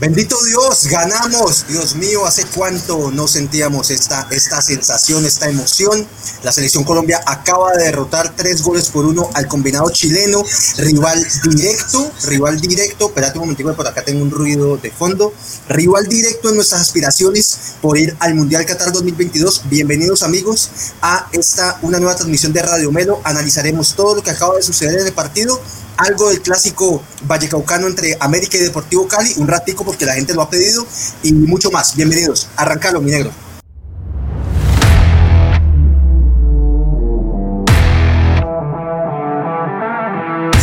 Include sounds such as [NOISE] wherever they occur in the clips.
Bendito Dios, ganamos. Dios mío, ¿hace cuánto no sentíamos esta, esta sensación, esta emoción? La selección Colombia acaba de derrotar tres goles por uno al combinado chileno, rival directo, rival directo. Espérate un momentico, por acá tengo un ruido de fondo. Rival directo en nuestras aspiraciones por ir al Mundial Qatar 2022. Bienvenidos amigos a esta una nueva transmisión de Radio Melo. Analizaremos todo lo que acaba de suceder en el partido algo del clásico vallecaucano entre América y Deportivo Cali, un ratico porque la gente lo ha pedido y mucho más. Bienvenidos. Arrancalo, mi negro.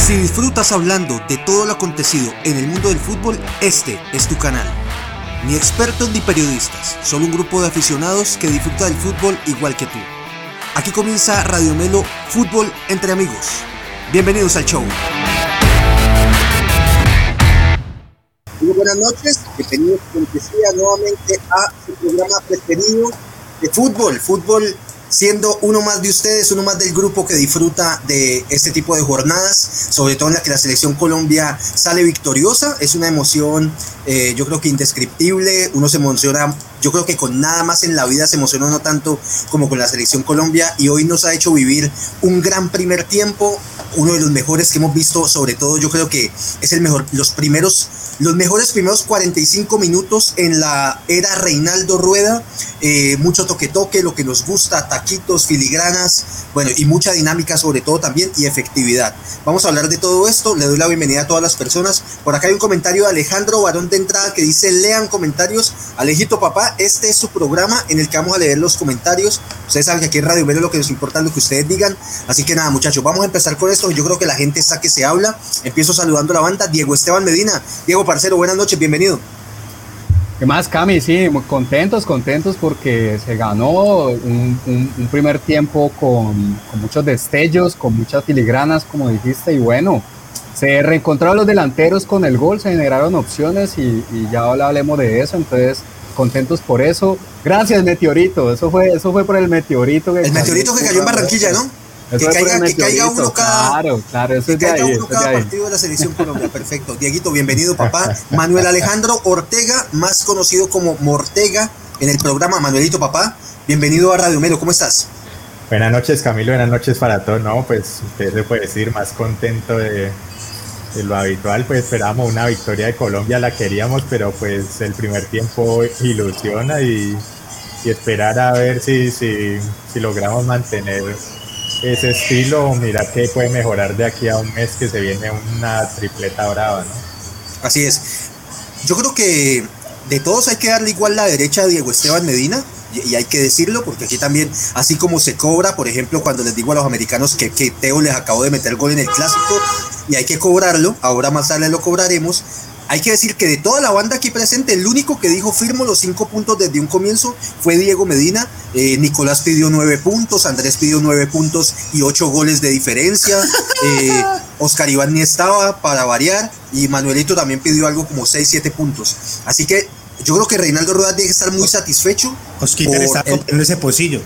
Si disfrutas hablando de todo lo acontecido en el mundo del fútbol, este es tu canal. Ni expertos ni periodistas, solo un grupo de aficionados que disfruta del fútbol igual que tú. Aquí comienza Radio Melo Fútbol entre amigos. Bienvenidos al show. Muy buenas noches, bienvenidos como decía nuevamente a su programa preferido de fútbol, fútbol siendo uno más de ustedes, uno más del grupo que disfruta de este tipo de jornadas, sobre todo en la que la selección Colombia sale victoriosa, es una emoción eh, yo creo que indescriptible, uno se emociona, yo creo que con nada más en la vida se emociona no tanto como con la selección Colombia y hoy nos ha hecho vivir un gran primer tiempo, uno de los mejores que hemos visto, sobre todo yo creo que es el mejor, los primeros, los mejores primeros 45 minutos en la era Reinaldo Rueda, eh, mucho toque toque, lo que nos gusta, taquitos, filigranas, bueno, y mucha dinámica sobre todo también y efectividad. Vamos a hablar de todo esto, le doy la bienvenida a todas las personas. Por acá hay un comentario de Alejandro Barón de entrada que dice, lean comentarios. Alejito papá, este es su programa en el que vamos a leer los comentarios. Ustedes saben que aquí en Radio Melo lo que nos importa es lo que ustedes digan. Así que nada muchachos, vamos a empezar con esto. Yo creo que la gente está que se habla. Empiezo saludando a la banda. Diego Esteban Medina. Diego Parcero, buenas noches, bienvenido. ¿Qué más, Cami? Sí, contentos, contentos porque se ganó un, primer tiempo con, con, muchos destellos, con muchas filigranas, como dijiste, y bueno, se reencontraron los delanteros con el gol, se generaron opciones y, ya hablemos de eso, entonces contentos por eso. Gracias, Meteorito, eso fue, eso fue por el meteorito. Que el meteorito que cayó en Barranquilla, ¿no? Que caiga, que caiga, uno cada, claro, claro, eso es de ahí, uno cada partido de la selección Colombia. Perfecto. Dieguito, bienvenido, papá. [LAUGHS] Manuel Alejandro Ortega, más conocido como Mortega en el programa Manuelito, papá. Bienvenido a Radio Melo, ¿cómo estás? Buenas noches, Camilo. Buenas noches para todos. No, pues usted se puede decir más contento de lo habitual. Pues esperábamos una victoria de Colombia, la queríamos, pero pues el primer tiempo ilusiona y, y esperar a ver si, si, si logramos mantener ese estilo, mira que puede mejorar de aquí a un mes que se viene una tripleta brava, ¿no? Así es. Yo creo que de todos hay que darle igual la derecha a Diego Esteban Medina, y, hay que decirlo, porque aquí también, así como se cobra, por ejemplo, cuando les digo a los americanos que, que Teo les acabó de meter gol en el clásico, y hay que cobrarlo, ahora más tarde lo cobraremos, hay que decir que de toda la banda aquí presente, el único que dijo firmo los cinco puntos desde un comienzo fue Diego Medina. Eh, Nicolás pidió nueve puntos, Andrés pidió nueve puntos y ocho goles de diferencia. [LAUGHS] Eh, Oscar Iván ni estaba para variar y Manuelito también pidió algo como seis, siete puntos. Así que yo creo que Reinaldo Rueda tiene que estar muy satisfecho. Osquita está comprando ese pocillo.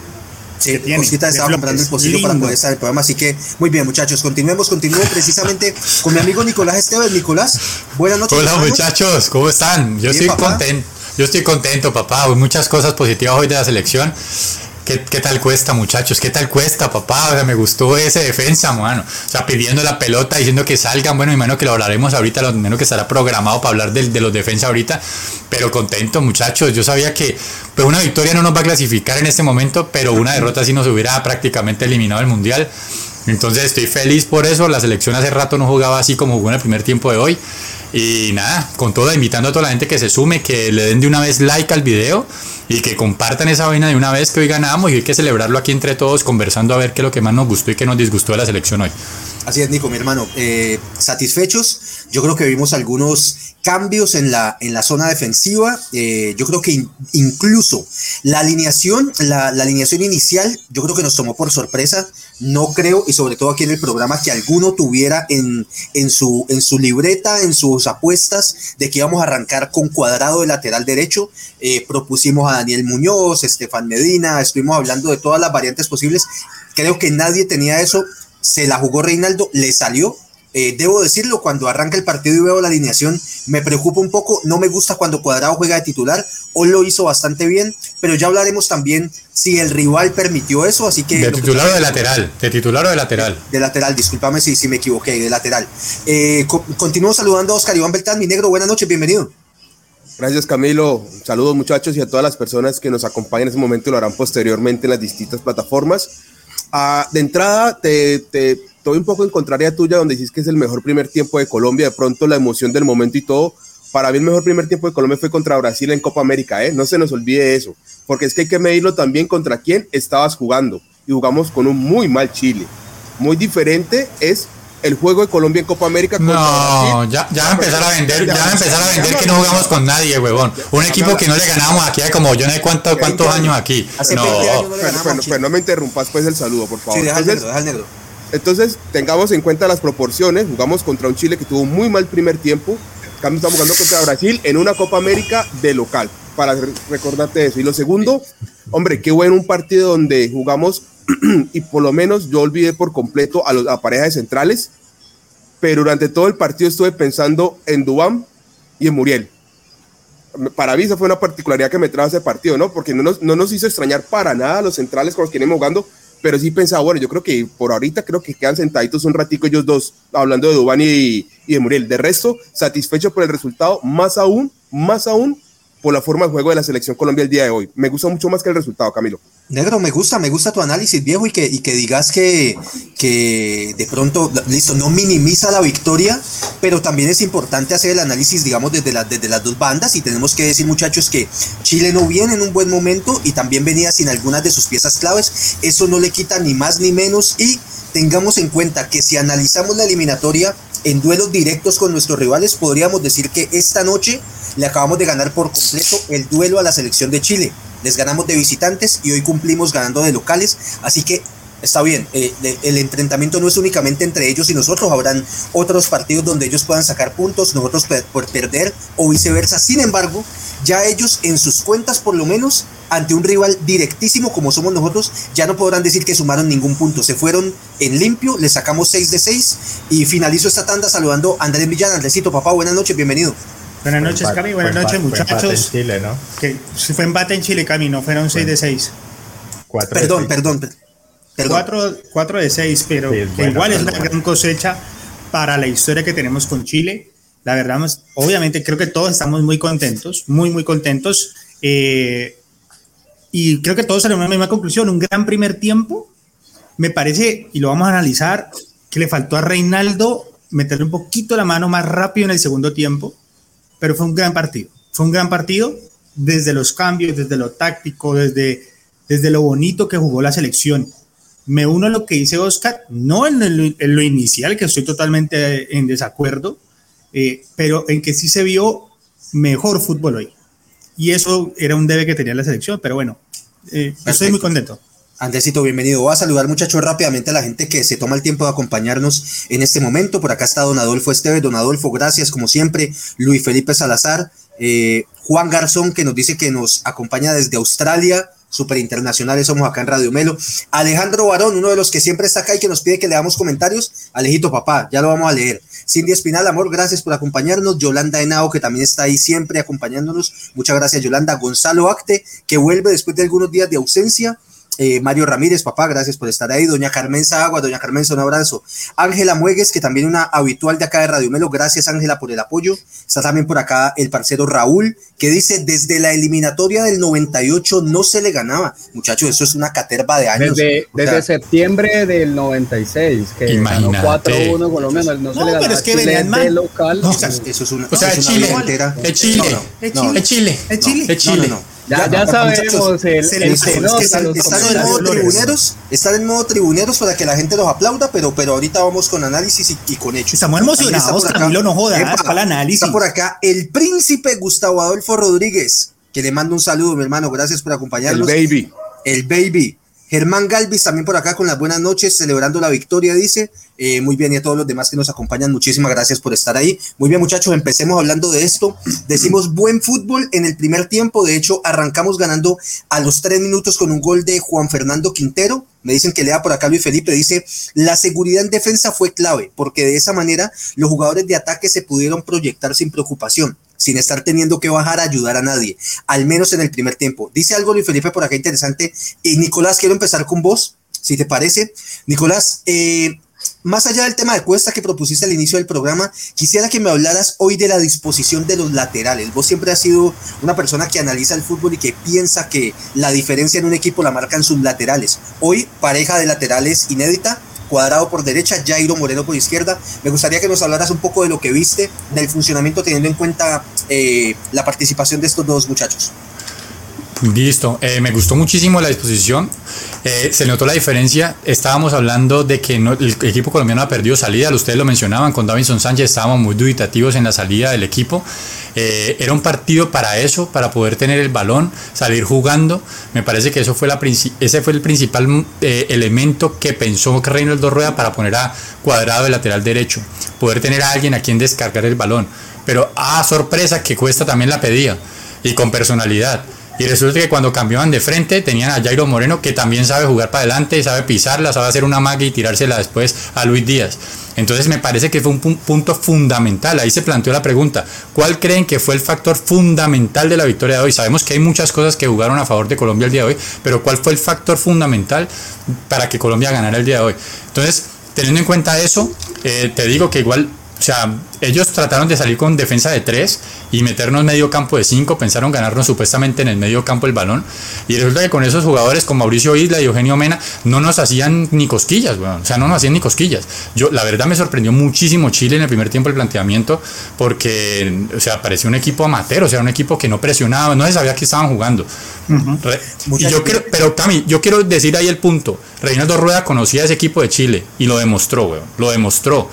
Sí, Osquita estaba comprando el pocillo para poder estar el programa. Así que, muy bien, muchachos, continuemos, continuemos precisamente con mi amigo Nicolás Esteves. Nicolás, buenas noches. Hola, muchachos, ¿cómo están? Yo estoy contento. Yo estoy contento, papá. Muchas cosas positivas hoy de la selección. ¿Qué, tal cuesta, muchachos? ¿Qué tal cuesta, papá? O sea, me gustó ese defensa, mano. O sea, pidiendo la pelota, diciendo que salgan. Bueno, imagino que lo hablaremos ahorita, lo menos que estará programado para hablar de, de los defensas ahorita. Pero contento, muchachos. Yo sabía que pues, una victoria no nos va a clasificar en este momento, pero una derrota sí nos hubiera prácticamente eliminado el mundial. Entonces estoy feliz por eso. La selección hace rato no jugaba así como jugó en el primer tiempo de hoy. Y nada, con todo, invitando a toda la gente que se sume, que le den de una vez like al video y que compartan esa vaina de una vez que hoy ganamos y hay que celebrarlo aquí entre todos, conversando a ver qué es lo que más nos gustó y qué nos disgustó de la selección hoy. Así es, Nico, mi hermano. Eh, satisfechos. Yo creo que vimos algunos cambios en la, en la zona defensiva. Eh, yo creo que incluso la alineación, la, alineación inicial, yo creo que nos tomó por sorpresa. No creo, y sobre todo aquí en el programa, que alguno tuviera en, en, su, en su libreta, en sus apuestas, de que íbamos a arrancar con cuadrado de lateral derecho. Eh, propusimos a Daniel Muñoz, Estefan Medina, estuvimos hablando de todas las variantes posibles. Creo que nadie tenía eso. Se la jugó Reinaldo, le salió Eh, debo decirlo, cuando arranca el partido y veo la alineación, me preocupa un poco. No me gusta cuando Cuadrado juega de titular. Hoy lo hizo bastante bien, pero ya hablaremos también si el rival permitió eso. Así que. De titular o de lateral. De titular o de lateral. De lateral, discúlpame si, si me equivoqué, de lateral. Eh, continúo saludando a Oscar Iván Beltrán, mi negro. Buenas noches, bienvenido. Gracias Camilo, saludos muchachos y a todas las personas que nos acompañan en este momento y lo harán posteriormente en las distintas plataformas. Ah, de entrada, te, te, estoy un poco en contraria tuya donde dices que es el mejor primer tiempo de Colombia, de pronto la emoción del momento y todo. Para mí el mejor primer tiempo de Colombia fue contra Brasil en Copa América, ¿eh? no se nos olvide eso, porque es que hay que medirlo también contra quién estabas jugando y jugamos con un muy mal Chile. Muy diferente es el juego de Colombia en Copa América. No, ya, ya va a empezar a vender, ya, va a empezar a vender que no jugamos con nadie, huevón. Un equipo que no le ganamos aquí como yo no sé cuánto, cuántos años aquí. No. Bueno, pues no me interrumpas pues el saludo, por favor. Sí, deja entonces, negro, negro. entonces, tengamos en cuenta las proporciones. Jugamos contra un Chile que tuvo muy mal primer tiempo. Estamos jugando contra Brasil en una Copa América de local, para recordarte eso. Y lo segundo, hombre, qué bueno un partido donde jugamos [CLEARS THROAT] y por lo menos yo olvidé por completo a, los, a parejas centrales, pero durante todo el partido estuve pensando en Dubán y en Muriel. Para mí esa fue una particularidad que me trajo ese partido, ¿no? Porque no nos, no nos hizo extrañar para nada los centrales con los que venimos jugando, pero sí pensaba, bueno, yo creo que por ahorita creo que quedan sentaditos un ratico ellos dos, hablando de Dubán y, y de Muriel. De resto, satisfecho por el resultado, más aún, más aún por la forma de juego de la selección Colombia el día de hoy. Me gusta mucho más que el resultado, Camilo. Negro, me gusta, me gusta tu análisis, viejo, y que, y que digas que, que de pronto, listo, no minimiza la victoria, pero también es importante hacer el análisis, digamos, desde, la, desde las dos bandas, y tenemos que decir, muchachos, que Chile no viene en un buen momento y también venía sin algunas de sus piezas claves, eso no le quita ni más ni menos, y tengamos en cuenta que si analizamos la eliminatoria en duelos directos con nuestros rivales, podríamos decir que esta noche le acabamos de ganar por completo el duelo a la selección de Chile. Les ganamos de visitantes y hoy cumplimos ganando de locales, así que está bien, eh, el enfrentamiento no es únicamente entre ellos y nosotros, habrán otros partidos donde ellos puedan sacar puntos, nosotros por perder o viceversa, sin embargo, ya ellos en sus cuentas por lo menos ante un rival directísimo como somos nosotros, ya no podrán decir que sumaron ningún punto. Se fueron en limpio, le sacamos 6 de 6 y finalizo esta tanda saludando a Andrés Villana. Andresito, papá, buenas noches, bienvenido. Buenas noches, Cami. Buenas noches, muchachos. Fue empate en Chile, ¿no? Que fue empate en Chile, Cami, no fueron 6 de 6. Perdón, perdón, perdón. 4 de 6, pero igual es una gran cosecha para la historia que tenemos con Chile. La verdad, obviamente creo que todos estamos muy contentos, muy, muy contentos. Eh, y creo que todos salen a una misma conclusión. Un gran primer tiempo. Me parece, y lo vamos a analizar, que le faltó a Reinaldo meterle un poquito la mano más rápido en el segundo tiempo pero fue un gran partido. Fue un gran partido desde los cambios, desde lo táctico, desde, desde lo bonito que jugó la selección. Me uno a lo que dice Oscar, no en, lo inicial, que estoy totalmente en desacuerdo, eh, pero en que sí se vio mejor fútbol hoy. Y eso era un debe que tenía la selección, pero bueno, eh, estoy muy contento. Andresito, bienvenido. Voy a saludar, muchachos, rápidamente a la gente que se toma el tiempo de acompañarnos en este momento. Por acá está Don Adolfo Esteves. Don Adolfo, gracias, como siempre. Luis Felipe Salazar. Eh, Juan Garzón, que nos dice que nos acompaña desde Australia. Super internacionales somos acá en Radio Melo. Alejandro Barón, uno de los que siempre está acá y que nos pide que le damos comentarios. Alejito, papá, ya lo vamos a leer. Cindy Espinal, amor, gracias por acompañarnos. Yolanda Henao, que también está ahí siempre acompañándonos. Muchas gracias, Yolanda. Gonzalo Acte, que vuelve después de algunos días de ausencia. Eh, Mario Ramírez, papá, gracias por estar ahí. Doña Carmen Agua, doña Carmen, un abrazo. Ángela Muegues, que también una habitual de acá de Radio Melo, gracias Ángela por el apoyo. Está también por acá el parcero Raúl, que dice, desde la eliminatoria del 98 no se le ganaba. Muchachos, eso es una caterva de años. Desde, septiembre del 96, que ganó 4-1 Colombia, no, no se le ganaba. pero es que venían mal. Local. eso es una, o sea, es Chile, es Chile, es Chile, es Chile, es Chile, es Chile. Ya, ya, sabemos el, el, el están, en modo tribuneros, están en modo tribuneros para que la gente los aplauda, pero, pero ahorita vamos con análisis y, con hechos. Estamos emocionados, Camilo, no jodas, para el análisis. Está por acá el príncipe Gustavo Adolfo Rodríguez, que le mando un saludo, mi hermano, gracias por acompañarnos. El baby. El baby. Germán Galvis también por acá con las buenas noches, celebrando la victoria, dice. Eh, muy bien, y a todos los demás que nos acompañan, muchísimas gracias por estar ahí. Muy bien, muchachos, empecemos hablando de esto. Decimos buen fútbol en el primer tiempo. De hecho, arrancamos ganando a los tres minutos con un gol de Juan Fernando Quintero. Me dicen que lea por acá Luis Felipe, dice, la seguridad en defensa fue clave, porque de esa manera los jugadores de ataque se pudieron proyectar sin preocupación sin estar teniendo que bajar a ayudar a nadie, al menos en el primer tiempo. Dice algo Luis Felipe por acá interesante. Y Nicolás, quiero empezar con vos, si te parece. Nicolás, eh, más allá del tema de cuesta que propusiste al inicio del programa, quisiera que me hablaras hoy de la disposición de los laterales. Vos siempre has sido una persona que analiza el fútbol y que piensa que la diferencia en un equipo la marcan sus laterales. Hoy, pareja de laterales inédita, Cuadrado por derecha, Jairo Moreno por izquierda. Me gustaría que nos hablaras un poco de lo que viste, del funcionamiento teniendo en cuenta eh, la participación de estos dos muchachos. Listo, eh, me gustó muchísimo la disposición. Eh, se notó la diferencia. Estábamos hablando de que el equipo colombiano ha perdido salida. Ustedes lo mencionaban con Davinson Sánchez. Estábamos muy dubitativos en la salida del equipo. Eh, era un partido para eso, para poder tener el balón, salir jugando. Me parece que eso fue la ese fue el principal elemento que pensó Reinaldo Rueda para poner a Cuadrado de lateral derecho. Poder tener a alguien a quien descargar el balón. Pero, a ah, sorpresa, que Cuesta también la pedía. Y con personalidad. Y resulta que cuando cambiaban de frente tenían a Jairo Moreno que también sabe jugar para adelante, sabe pisarla, sabe hacer una magia y tirársela después a Luis Díaz. Entonces me parece que fue un punto fundamental. Ahí se planteó la pregunta, ¿cuál creen que fue el factor fundamental de la victoria de hoy? Sabemos que hay muchas cosas que jugaron a favor de Colombia el día de hoy, pero ¿cuál fue el factor fundamental para que Colombia ganara el día de hoy? Entonces, teniendo en cuenta eso, eh, te digo que igual ellos trataron de salir con defensa de tres y meternos medio campo de cinco, pensaron ganarnos supuestamente en el medio campo el balón. Y resulta que con esos jugadores, con Mauricio Isla y Eugenio Mena, no nos hacían ni cosquillas, o sea, no nos hacían ni cosquillas. Yo, la verdad, me sorprendió muchísimo Chile en el primer tiempo el planteamiento, porque, o sea, parecía un equipo amateur, o sea, un equipo que no presionaba, no se sabía que estaban jugando. y yo quiero, pero Cami, yo quiero decir ahí el punto. Reinaldo Rueda conocía ese equipo de Chile y lo demostró, weón, lo demostró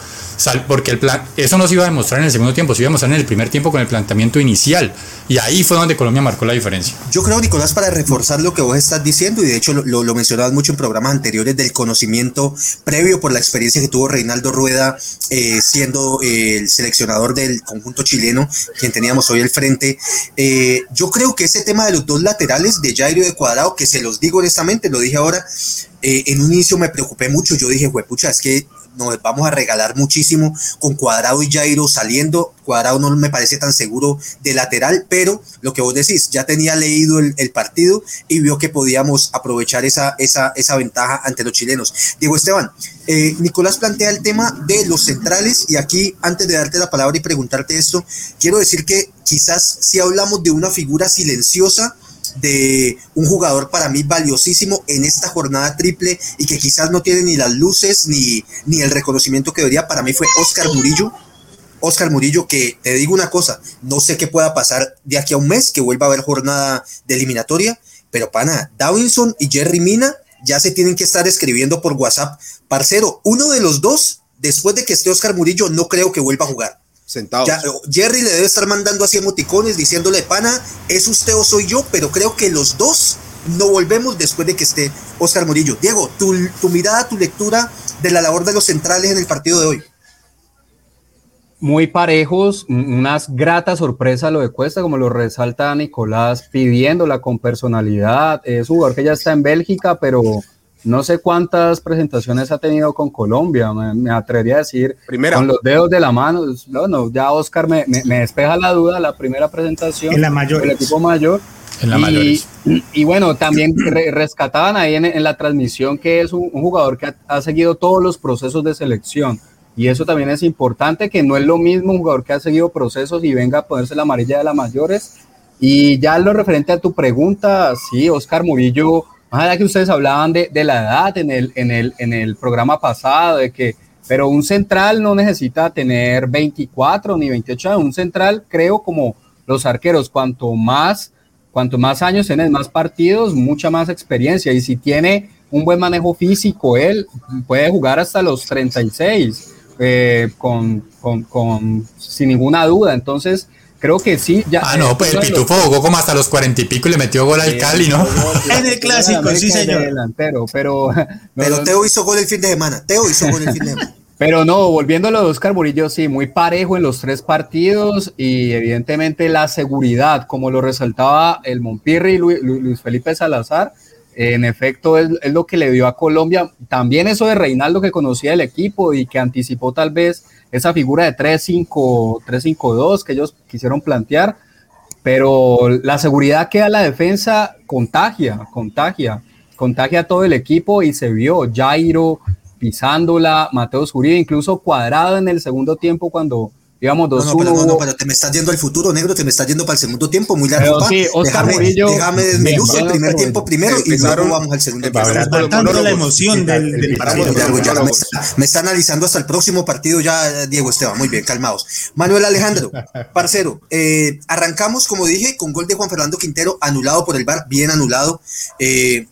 porque el plan, eso no se iba a demostrar en el segundo tiempo, se iba a demostrar en el primer tiempo con el planteamiento inicial. Y ahí fue donde Colombia marcó la diferencia. Yo creo, Nicolás, para reforzar lo que vos estás diciendo, y de hecho lo, mencionabas mucho en programas anteriores del conocimiento previo por la experiencia que tuvo Reinaldo Rueda eh, siendo eh, el seleccionador del conjunto chileno, quien teníamos hoy al frente. Eh, yo creo que ese tema de los dos laterales de Jairo de Cuadrado, que se los digo honestamente, lo dije ahora, en un inicio me preocupé mucho. Yo dije, pucha, es que nos vamos a regalar muchísimo con Cuadrado y Jairo saliendo. Cuadrado no me parece tan seguro de lateral, pero lo que vos decís, ya tenía leído el, partido y vio que podíamos aprovechar esa, esa, esa ventaja ante los chilenos. Diego Esteban, eh, Nicolás plantea el tema de los centrales y aquí, antes de darte la palabra y preguntarte esto, quiero decir que quizás si hablamos de una figura silenciosa, de un jugador para mí valiosísimo en esta jornada triple y que quizás no tiene ni las luces ni, ni el reconocimiento que debería, para mí fue Oscar Murillo. Oscar Murillo, que te digo una cosa, no sé qué pueda pasar de aquí a un mes, que vuelva a haber jornada de eliminatoria, pero pana, Dawinson y Jerry Mina ya se tienen que estar escribiendo por WhatsApp. Parcero, uno de los dos, después de que esté Oscar Murillo, no creo que vuelva a jugar sentados. Jerry le debe estar mandando así emoticones diciéndole, pana, es usted o soy yo, pero creo que los dos no volvemos después de que esté Oscar Murillo. Diego, tu, tu mirada, tu lectura de la labor de los centrales en el partido de hoy. Muy parejos, unas gratas sorpresas lo de Cuesta, como lo resalta Nicolás, pidiéndola con personalidad. Es un jugador que ya está en Bélgica, pero no sé cuántas presentaciones ha tenido con Colombia, me, atrevería a decir primera. con los dedos de la mano. Bueno, ya Oscar me, despeja la duda, la primera presentación en la mayor, el equipo mayor. En la y, y, bueno, también rescataban ahí en, la transmisión que es un, jugador que ha, seguido todos los procesos de selección. Y eso también es importante, que no es lo mismo un jugador que ha seguido procesos y venga a ponerse la amarilla de las mayores. Y ya lo referente a tu pregunta, sí, Oscar Murillo más allá que ustedes hablaban de, la edad en el, en, el, en el programa pasado, de que, pero un central no necesita tener 24 ni 28 años. Un central, creo, como los arqueros, cuanto más, cuanto más años tienes, más partidos, mucha más experiencia. Y si tiene un buen manejo físico, él puede jugar hasta los 36, eh, con, con, con, sin ninguna duda. Entonces, creo que sí. Ya, ah, no, pues el Pitufo jugó como hasta los cuarenta y pico y le metió gol al Cali, ¿no? En el clásico, sí, señor. Delantero, pero. [LAUGHS] pero Teo hizo gol el fin de semana. Teo hizo gol el fin de semana. [LAUGHS] Pero no, volviendo a los dos Murillo, sí, muy parejo en los tres partidos y evidentemente la seguridad, como lo resaltaba el Monpirri y Luis Felipe Salazar, en efecto es, lo que le dio a Colombia. También eso de Reinaldo que conocía el equipo y que anticipó tal vez esa figura de 3-5-2 que ellos quisieron plantear, pero la seguridad que da la defensa contagia, contagia, contagia a todo el equipo y se vio Jairo, pisándola, Mateo Zuribe, incluso cuadrado en el segundo tiempo cuando íbamos 2-1. No, no, no, pero te me estás yendo al futuro, negro, te me estás yendo para el segundo tiempo, muy largo. Sí, Oscar déjame, Murillo, déjame desmenuzar el primer tiempo primero y luego vamos al segundo tiempo. Tanto la emoción del, del partido. me, está, me está analizando hasta el próximo partido ya, Diego Esteban, muy bien, calmados. Manuel Alejandro, [LAUGHS] parcero, eh, arrancamos, como dije, con gol de Juan Fernando Quintero, anulado por el VAR, bien anulado. Eh,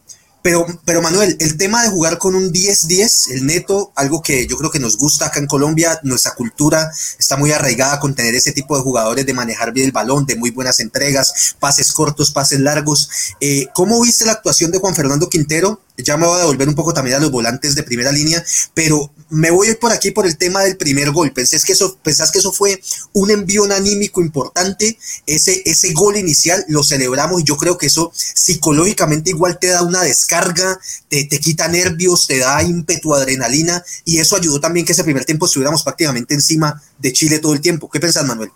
pero, pero Manuel, el tema de jugar con un 10-10, el neto, algo que yo creo que nos gusta acá en Colombia, nuestra cultura está muy arraigada con tener ese tipo de jugadores, de manejar bien el balón, de muy buenas entregas, pases cortos, pases largos. Eh, ¿Cómo viste la actuación de Juan Fernando Quintero? Ya me voy a devolver un poco también a los volantes de primera línea, pero me voy por aquí por el tema del primer gol. Pensás que eso, pensás que eso fue un envío anímico importante, ese, ese gol inicial lo celebramos y yo creo que eso psicológicamente igual te da una descarga, te, te quita nervios, te da ímpetu, adrenalina y eso ayudó también que ese primer tiempo estuviéramos prácticamente encima de Chile todo el tiempo. ¿Qué pensás, Manuel?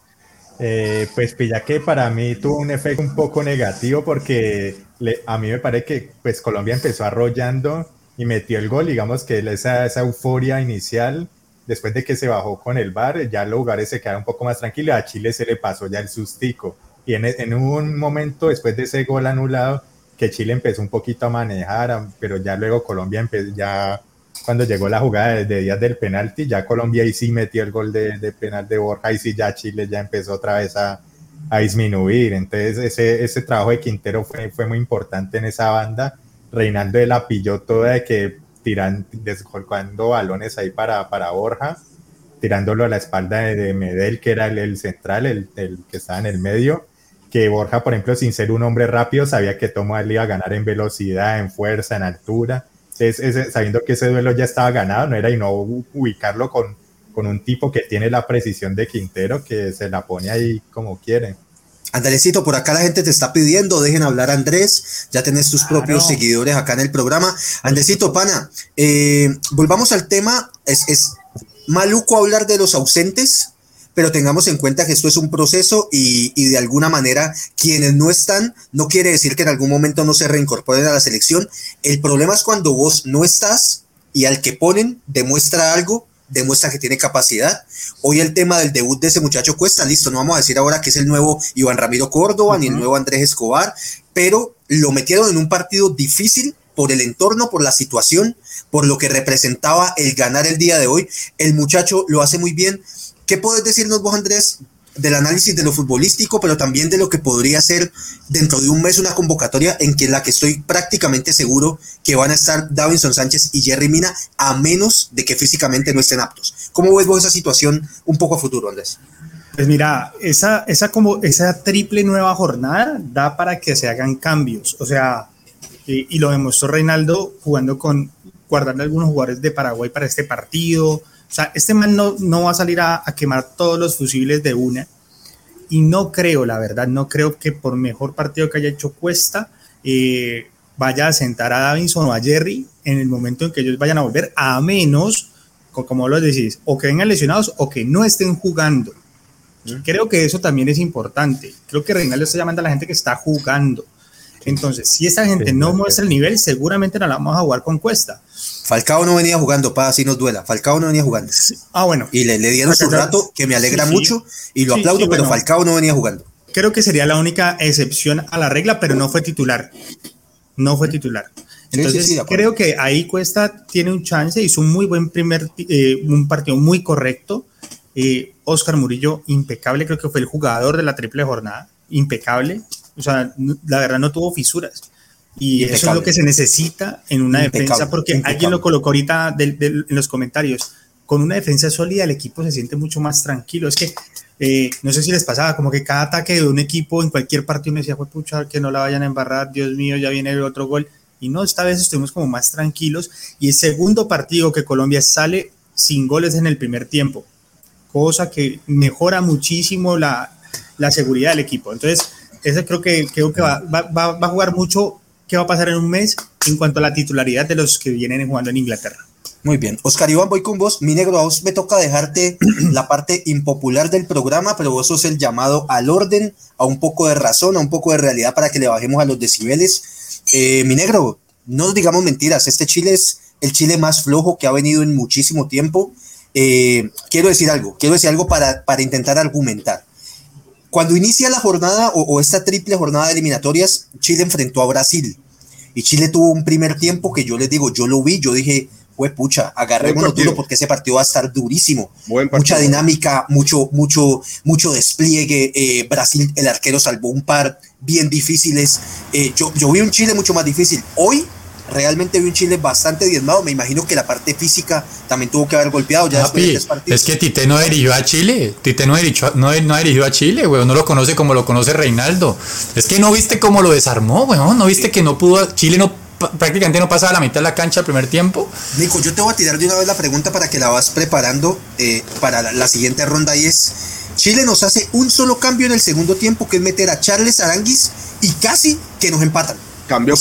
Eh, pues pilla que para mí tuvo un efecto un poco negativo porque a mí me parece que pues Colombia empezó arrollando y metió el gol, digamos que esa, esa euforia inicial, después de que se bajó con el bar, ya los lugares se quedaron un poco más tranquilos, a Chile se le pasó ya el sustico. Y en, en un momento después de ese gol anulado, que Chile empezó un poquito a manejar, pero ya luego Colombia empezó, ya cuando llegó la jugada de, días del penalti, ya Colombia ahí sí metió el gol de, de penal de Borja y sí ya Chile ya empezó otra vez a, a disminuir. Entonces ese, ese trabajo de Quintero fue, fue muy importante en esa banda. Reinaldo de la pilló toda de que tiran, descolgando balones ahí para, para Borja, tirándolo a la espalda de, Medel, que era el, central, el, el, que estaba en el medio, que Borja, por ejemplo, sin ser un hombre rápido, sabía que Tomo él iba a ganar en velocidad, en fuerza, en altura. Entonces, sabiendo que ese duelo ya estaba ganado, no era y no ubicarlo con con un tipo que tiene la precisión de Quintero, que se la pone ahí como quiere. Andresito, por acá la gente te está pidiendo, dejen hablar a Andrés, ya tenés tus propios seguidores acá en el programa. Andresito, pana, eh, volvamos al tema, es, es maluco hablar de los ausentes, pero tengamos en cuenta que esto es un proceso y, y, de alguna manera quienes no están no quiere decir que en algún momento no se reincorporen a la selección. El problema es cuando vos no estás y al que ponen demuestra algo demuestra que tiene capacidad. Hoy el tema del debut de ese muchacho cuesta, listo, no vamos a decir ahora que es el nuevo Iván Ramiro Córdoba ni el nuevo Andrés Escobar, pero lo metieron en un partido difícil por el entorno, por la situación, por lo que representaba el ganar el día de hoy. El muchacho lo hace muy bien. ¿Qué puedes decirnos vos, Andrés, del análisis de lo futbolístico, pero también de lo que podría ser dentro de un mes una convocatoria en la que estoy prácticamente seguro que van a estar Davinson Sánchez y Jerry Mina, a menos de que físicamente no estén aptos. ¿Cómo ves vos esa situación un poco a futuro, Andrés? Pues mira, esa, esa, como, esa triple nueva jornada da para que se hagan cambios. O sea, y, y lo demostró Reinaldo jugando con, guardando algunos jugadores de Paraguay para este partido o sea, este man no, no va a salir a, quemar todos los fusibles de una. Y no creo, la verdad, no creo que por mejor partido que haya hecho Cuesta, eh, vaya a sentar a Davinson o a Jerry en el momento en que ellos vayan a volver, a menos, como lo decís, o que vengan lesionados o que no estén jugando. Creo que eso también es importante. Creo que Reinaldo está llamando a la gente que está jugando. Entonces, si esa gente no muestra el nivel, seguramente no la vamos a jugar con Cuesta. Falcao no venía jugando, para así nos duela. Falcao no venía jugando. Ah, bueno. Y le, le dieron su rato, que me alegra mucho y lo aplaudo, pero Falcao no venía jugando. Creo que sería la única excepción a la regla, pero no fue titular. No fue titular. Entonces, creo que ahí Cuesta tiene un chance, hizo un muy buen primer, eh, un partido muy correcto. Eh, Oscar Murillo, impecable, creo que fue el jugador de la triple jornada, impecable. O sea, la verdad no tuvo fisuras. Y eso es lo que se necesita en una defensa, porque alguien lo colocó ahorita en los comentarios. con una defensa sólida el equipo se siente mucho más tranquilo. Es que eh, no sé si les pasaba, como que cada ataque de un equipo en cualquier partido me decía, fue pucha, que no la vayan a embarrar, Dios mío, ya viene el otro gol. Y no, esta vez estuvimos como más tranquilos. Y el segundo partido que Colombia sale sin goles en el primer tiempo, cosa que mejora muchísimo la, la seguridad del equipo. Entonces, eso creo que, creo que va, va, va, a jugar mucho qué va a pasar en un mes en cuanto a la titularidad de los que vienen jugando en Inglaterra. Muy bien. Oscar Iván, voy con vos. Mi negro, a vos me toca dejarte [CLEARS THROAT] la parte impopular del programa, pero vos sos el llamado al orden, a un poco de razón, a un poco de realidad para que le bajemos a los decibeles. Eh, mi negro, no nos digamos mentiras. Este Chile es el Chile más flojo que ha venido en muchísimo tiempo. Eh, quiero decir algo, quiero decir algo para, para intentar argumentar. Cuando inicia la jornada o, o esta triple jornada de eliminatorias, Chile enfrentó a Brasil. Y Chile tuvo un primer tiempo que yo les digo, yo lo vi, yo dije, fue pucha, agarrémonos duro porque ese partido va a estar durísimo. Mucha dinámica, mucho, mucho, mucho despliegue. Eh, Brasil, el arquero salvó un par bien difíciles. Eh, yo, yo vi un Chile mucho más difícil. Hoy realmente vi un Chile bastante diezmado. Me imagino que la parte física también tuvo que haber golpeado ya después de Es que Tite no dirigió a Chile. Tite no dirigió, no, no dirigió a Chile, weón. No lo conoce como lo conoce Reinaldo. Es que no viste cómo lo desarmó, weón. No viste que no pudo, Chile no prácticamente no pasaba la mitad de la cancha el primer tiempo. Nico, yo te voy a tirar de una vez la pregunta para que la vas preparando eh, para la, siguiente ronda y es, Chile nos hace un solo cambio en el segundo tiempo, que es meter a Charles Aranguis y casi que nos empatan. Cambió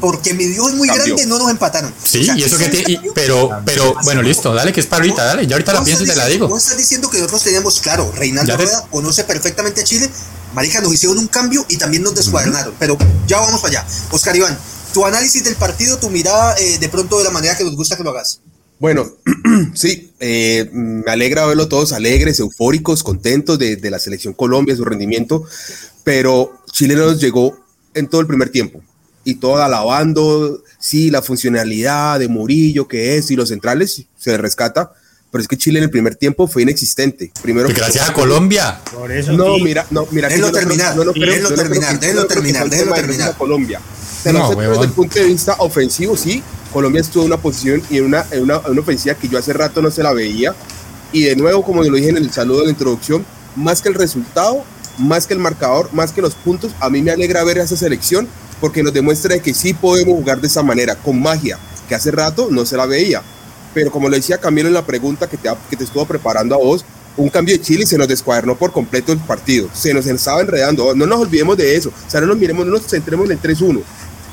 porque mi Dios es muy grande, no nos empataron. Sí, y eso que tiene, pero, pero bueno, listo, dale que es para ahorita, dale, ya ahorita la pienso y te la digo. Vos estás diciendo que nosotros teníamos, claro, Reinaldo Rueda conoce perfectamente a Chile, Marica, nos hicieron un cambio y también nos descuadernaron, pero ya vamos para allá. Oscar Iván, tu análisis del partido, tu mirada eh, de pronto de la manera que nos gusta que lo hagas. Bueno, [CLEARS THROAT] sí, eh, me alegra verlo todos alegres, eufóricos, contentos de, la selección Colombia, su rendimiento, pero Chile nos llegó en todo el primer tiempo y todo alabando, sí, la funcionalidad de Murillo, que es, y los centrales, se rescata, pero es que Chile en el primer tiempo fue inexistente. Primero gracias a Colombia. no, mira, no, mira. Déjelo terminar, déjelo terminar, déjelo terminar, déjelo terminar. Colombia desde el punto de vista ofensivo, sí, Colombia estuvo en una posición y en una, en una, ofensiva que yo hace rato no se la veía. Y de nuevo, como lo dije en el saludo de la introducción, más que el resultado, más que el marcador, más que los puntos, a mí me alegra ver a esa selección porque nos demuestra que sí podemos jugar de esa manera, con magia, que hace rato no se la veía. Pero como lo decía Camilo en la pregunta que te, que te estuvo preparando a vos, un cambio de Chile se nos descuadernó por completo el partido. Se nos estaba enredando. No nos olvidemos de eso. O sea, no nos miremos, no nos centremos en el 3-1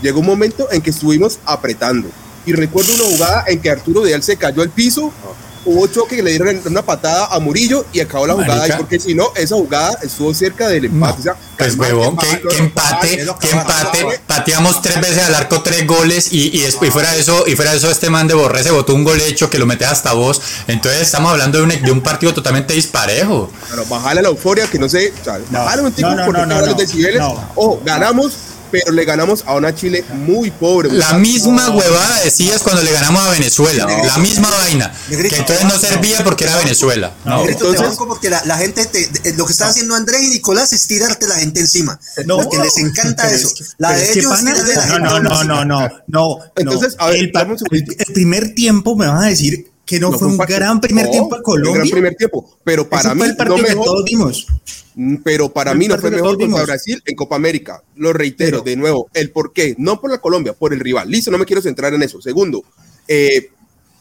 llegó un momento en que estuvimos apretando. Y recuerdo una jugada en que Arturo Vidal se cayó al piso, hubo choque que le dieron una patada a Murillo y acabó la jugada. Y porque si no, esa jugada estuvo cerca del empate. pues huevón, ¿qué, empate, qué empate. Pateamos tres veces al arco tres goles y, y, después, fuera de eso, y fuera de eso, este man de Borré se botó un gol hecho que lo mete hasta vos. Entonces estamos hablando de un, de un partido totalmente disparejo. Pero bajale la euforia, que no sé, bajale un tipo no, no, no, los decibeles. Ojo, ganamos pero le ganamos a una Chile muy pobre. La misma huevada decías cuando le ganamos a Venezuela, la misma vaina, que entonces no servía porque era Venezuela. No. Entonces, porque la, gente, lo que está haciendo Andrés y Nicolás es tirarte la gente encima, porque les encanta eso. La de ellos no, no, no, no, no, no, Entonces, a ver, el, el primer tiempo me vas a decir que no, fue un gran primer tiempo a Colombia. Un gran primer tiempo, pero para mí fue el partido no mejor, que todos vimos. Mm, pero para mí no fue mejor contra Brasil en Copa América. Lo reitero de nuevo, el por qué, no por la Colombia, por el rival. Listo, no me quiero centrar en eso. Segundo, eh,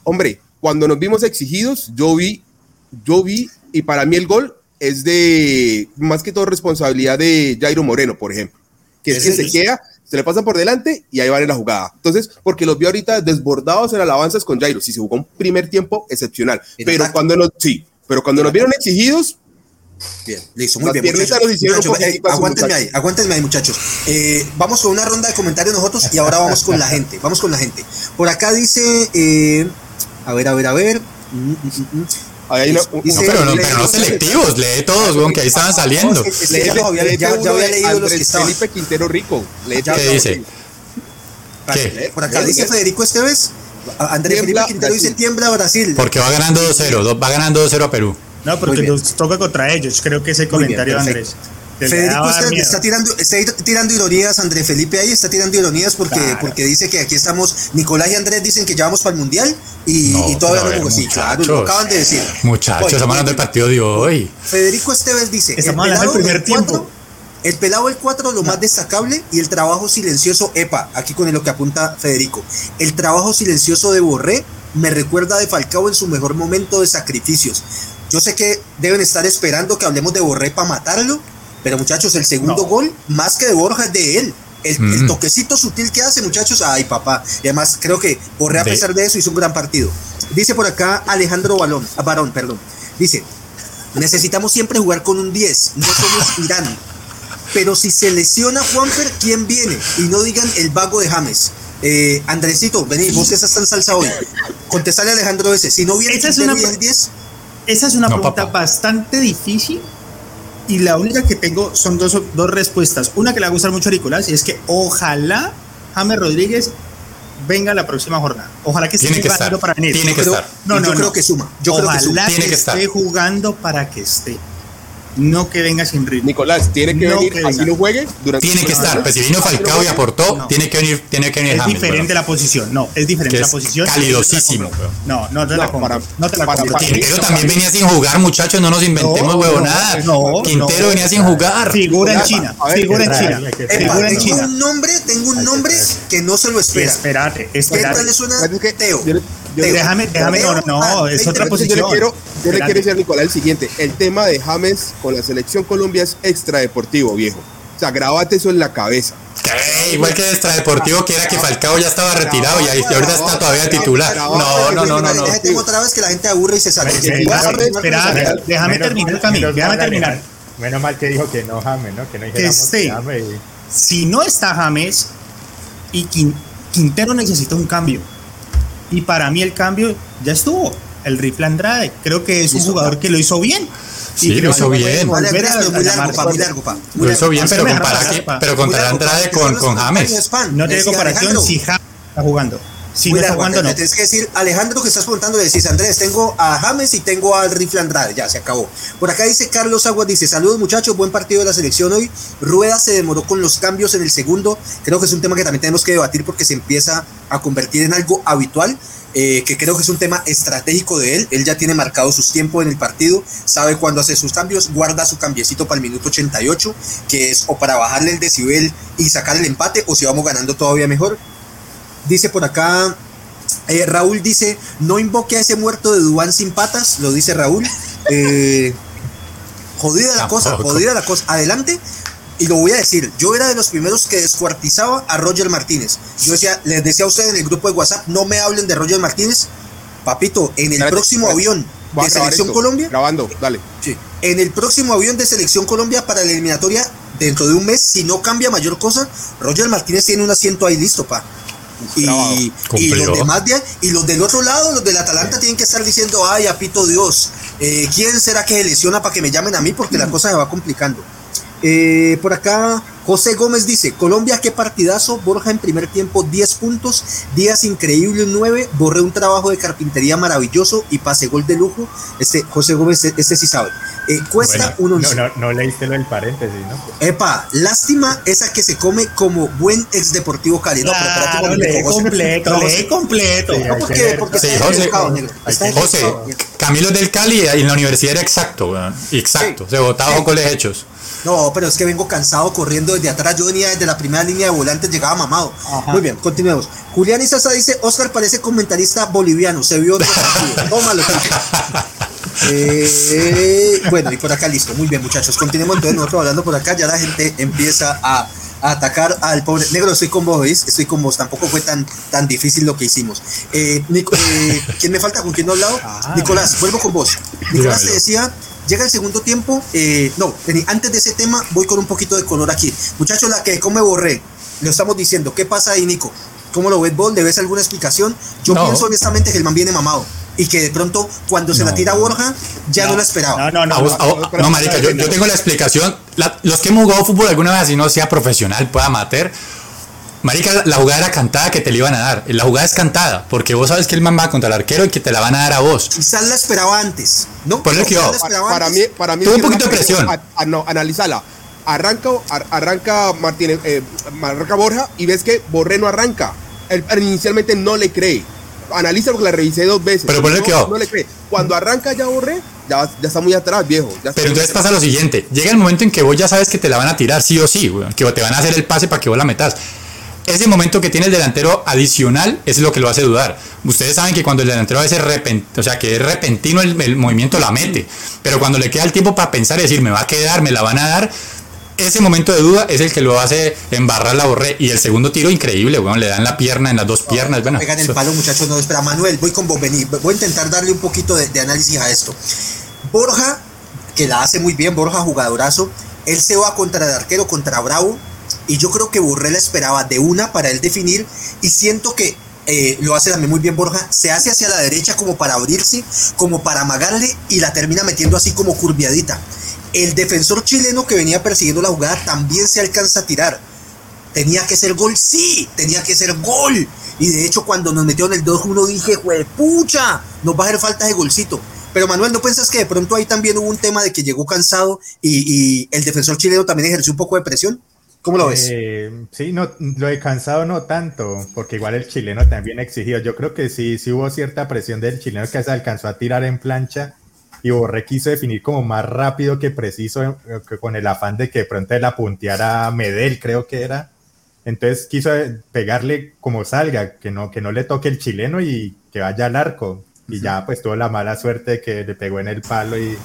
hombre, cuando nos vimos exigidos, yo vi, yo vi, y para mí el gol es de más que todo responsabilidad de Jairo Moreno, por ejemplo, que es que se queda, se le pasa por delante y ahí van en la jugada. Entonces, porque los vi ahorita desbordados en alabanzas con Jairo, si se jugó un primer tiempo excepcional, pero cuando nos, sí, pero cuando nos vieron exigidos, Bien, listo, muy bien. Eh, aguántenme ahí, aguántenme ahí, muchachos. Eh, vamos con una ronda de comentarios nosotros y ahora vamos con la gente. Vamos con la gente. Por acá dice, eh, a ver, a ver, a ver. Mm, mm, mm, ahí no, pero, no, pero no selectivos, lee todos, weón, que ahí estaban saliendo. ya, había leído los que estaban. Felipe Quintero Rico. ¿Qué dice? ¿Qué? Por acá dice Federico Esteves. Andrés Felipe Quintero dice tiembla Brasil. Porque va ganando 2-0, va ganando 2-0 a Perú. No, porque nos toca contra ellos, creo que ese comentario, Andrés. Federico está, tirando, está tirando ironías, André Felipe ahí está tirando ironías porque, porque dice que aquí estamos, Nicolás y Andrés dicen que ya vamos para el Mundial y, y todavía no como sí, claro, lo acaban de decir. Muchachos, estamos hablando del partido de hoy. Federico Esteves dice, estamos el pelado, primer tiempo. el pelado del 4 lo más destacable y el trabajo silencioso, epa, aquí con lo que apunta Federico, el trabajo silencioso de Borré me recuerda de Falcao en su mejor momento de sacrificios. Yo sé que deben estar esperando que hablemos de Borré para matarlo, pero muchachos, el segundo gol, más que de Borja, es de él. El, mm. toquecito sutil que hace, muchachos, ay papá. Y además creo que Borré a pesar de eso hizo un gran partido. Dice por acá Alejandro Balón, Barón, perdón. Dice, necesitamos siempre jugar con un 10, no somos [LAUGHS] Irán. Pero si se lesiona Juanfer, ¿quién viene? Y no digan el vago de James. Eh, Andresito, vení, vos que estás tan salsa hoy. Contestale a Alejandro ese. Si no viene es una, 10. Esa es una pregunta bastante difícil. Y la única que tengo son dos, dos respuestas. Una que le va a gustar mucho a Nicolás y es que ojalá James Rodríguez venga la próxima jornada. Ojalá que esté jugando para venir. Tiene que estar. No, no, yo creo que suma. Yo ojalá creo que, suma. que, esté jugando para que esté no que venga sin ritmo. Nicolás, tiene que venir así no juegue durante Tiene que estar, pues si vino Falcao y aportó, tiene que venir, tiene que venir Es diferente la posición, no, es diferente la posición. Calidosísimo. No, no te la compro. No te la compro. Quintero también venía sin jugar, muchachos, no nos inventemos huevonadas. No, Quintero venía sin jugar. Figura en China, figura en China. Figura en China. Tengo un nombre, tengo un nombre que no se lo espera. Espérate, espérate. ¿Qué tal le suena Teo? Déjame, déjame, no, no, es otra posición. Yo le quiero, yo le quiero decir a Nicolás el siguiente, el tema de James con la selección Colombia es extradeportivo, viejo. O sea, grabate eso en la cabeza. Igual que extradeportivo que era que Falcao ya estaba retirado y, ahorita está todavía titular. No, no, no, no. Déjate otra vez que la gente aburre y se sale. Espera, déjame terminar, Camilo, déjame terminar. Menos mal que dijo que no James, ¿no? Que no dijéramos que James. Si no está James y Quintero necesita un cambio y para mí el cambio ya estuvo. El rifle Andrade, creo que es un jugador que lo hizo bien. Sí, lo hizo bien. Lo hizo bien, pero, pero contra Andrade con, con James. No tiene comparación si James está jugando. Si no está jugando, no. Tienes que decir, Alejandro, que estás preguntando, le decís, Andrés, tengo a James y tengo al rifle Andrade. Ya, se acabó. Por acá dice Carlos Aguas, dice, saludos muchachos, buen partido de la selección hoy. Rueda se demoró con los cambios en el segundo. Creo que es un tema que también tenemos que debatir porque se empieza a convertir en algo habitual. Eh, que creo que es un tema estratégico de él. Él ya tiene marcado sus tiempos en el partido, sabe cuándo hace sus cambios, guarda su cambiecito para el minuto 88, que es o para bajarle el decibel y sacar el empate, o si vamos ganando todavía mejor. Dice por acá, eh, Raúl dice, no invoque a ese muerto de Dubán sin patas, lo dice Raúl. Eh, jodida la cosa, jodida la cosa. Adelante. Y lo voy a decir, yo era de los primeros que descuartizaba a Roger Martínez. Yo decía, les decía a ustedes en el grupo de WhatsApp, no me hablen de Roger Martínez. Papito, en el próximo avión de Selección Colombia. Grabando, dale. Sí. En el próximo avión de Selección Colombia para la eliminatoria, dentro de un mes, si no cambia mayor cosa, Roger Martínez tiene un asiento ahí listo, pa. Y, los demás y los del otro lado, los del Atalanta, tienen que estar diciendo, ay, apito Dios, eh, ¿quién será que se lesiona para que me llamen a mí? Porque la cosa se va complicando. Eh, por acá, José Gómez dice, Colombia, qué partidazo, Borja en primer tiempo 10 puntos, Díaz increíble 9, Borré un trabajo de carpintería maravilloso y pase gol de lujo. Este José Gómez, este sí sabe. Eh, cuesta uno No, no, no leíste lo del paréntesis, ¿no? Epa, lástima esa que se come como buen ex deportivo Cali. No, pero lee completo, lee completo. porque, José, José, Camilo del Cali en la universidad era exacto, exacto, se votaba con goles hechos. No, pero es que vengo cansado corriendo desde atrás. Yo venía desde la primera línea de volantes, llegaba mamado. Muy bien, continuemos. Julián Isaza dice: Oscar parece comentarista boliviano. Se vio otro partido. [LAUGHS] Tómalo, eh, bueno, y por acá listo. Muy bien, muchachos. Continuemos entonces nosotros hablando por acá. Ya la gente empieza a, atacar al pobre. Negro, estoy con vos, ¿veis? Estoy con vos. Tampoco fue tan, tan difícil lo que hicimos. Eh, eh ¿Quién me falta? ¿Con quién no he hablado? Ah, Nicolás, vuelvo con vos. Nicolás te decía Llega el segundo tiempo, eh, no, antes de ese tema voy con un poquito de color aquí. Muchachos, la que come borré, lo estamos diciendo. ¿Qué pasa ahí, Nico? ¿Cómo lo ves vos? ¿Le ves alguna explicación? Yo pienso honestamente que el man viene mamado y que de pronto cuando se la tira a Borja ya no, la esperaba. No, no, no. No, marica, yo, tengo la explicación. los que hemos jugado fútbol alguna vez, así no sea profesional, pueda amateur, Marica, la jugada era cantada que te la iban a dar. La jugada es cantada, porque vos sabes que el man va contra el arquero y que te la van a dar a vos. Quizás la esperaba antes, ¿no? Por eso que para, mí, para mí tuvo un poquito de presión. no, analizala. arranca, arranca Martínez, eh, arranca Borja y ves que Borré no arranca. Él, inicialmente no le cree. Analiza porque la revisé dos veces. Pero no, le cree. Cuando arranca ya Borré, ya, ya está muy atrás, viejo. Pero entonces pasa lo siguiente: llega el momento en que vos ya sabes que te la van a tirar, sí o sí, que te van a hacer el pase para que vos la metas ese momento que tiene el delantero adicional es lo que lo hace dudar. Ustedes saben que cuando el delantero a veces o sea, que es repentino el, movimiento la mete, pero cuando le queda el tiempo para pensar y decir me va a quedar, me la van a dar, ese momento de duda es el que lo hace embarrar la borré. Y el segundo tiro increíble, bueno, le dan la pierna en las dos piernas, bueno. Pegan el palo, muchachos, no espera, Manuel, voy con vos, vení, voy a intentar darle un poquito de, de análisis a esto. Borja, que la hace muy bien, Borja jugadorazo, él se va contra el arquero, contra Bravo, y yo creo que Borrell esperaba de una para él definir y siento que eh, lo hace también muy bien Borja, se hace hacia la derecha como para abrirse, como para amagarle y la termina metiendo así como curviadita. El defensor chileno que venía persiguiendo la jugada también se alcanza a tirar. Tenía que ser gol, sí, tenía que ser gol. Y de hecho cuando nos metió en el 2-1 dije, pucha, nos va a hacer falta de golcito. Pero Manuel, ¿no piensas que de pronto ahí también hubo un tema de que llegó cansado y el defensor chileno también ejerció un poco de presión? ¿Cómo lo ves? Eh, sí, no, lo he cansado no tanto, porque igual el chileno también exigido. Yo creo que sí, sí hubo cierta presión del chileno que se alcanzó a tirar en plancha y Borré quiso definir como más rápido que preciso, eh, con el afán de que de pronto la punteara Medel, creo que era. Entonces quiso pegarle como salga, que no, que no le toque el chileno y que vaya al arco. Y ya pues tuvo la mala suerte de que le pegó en el palo y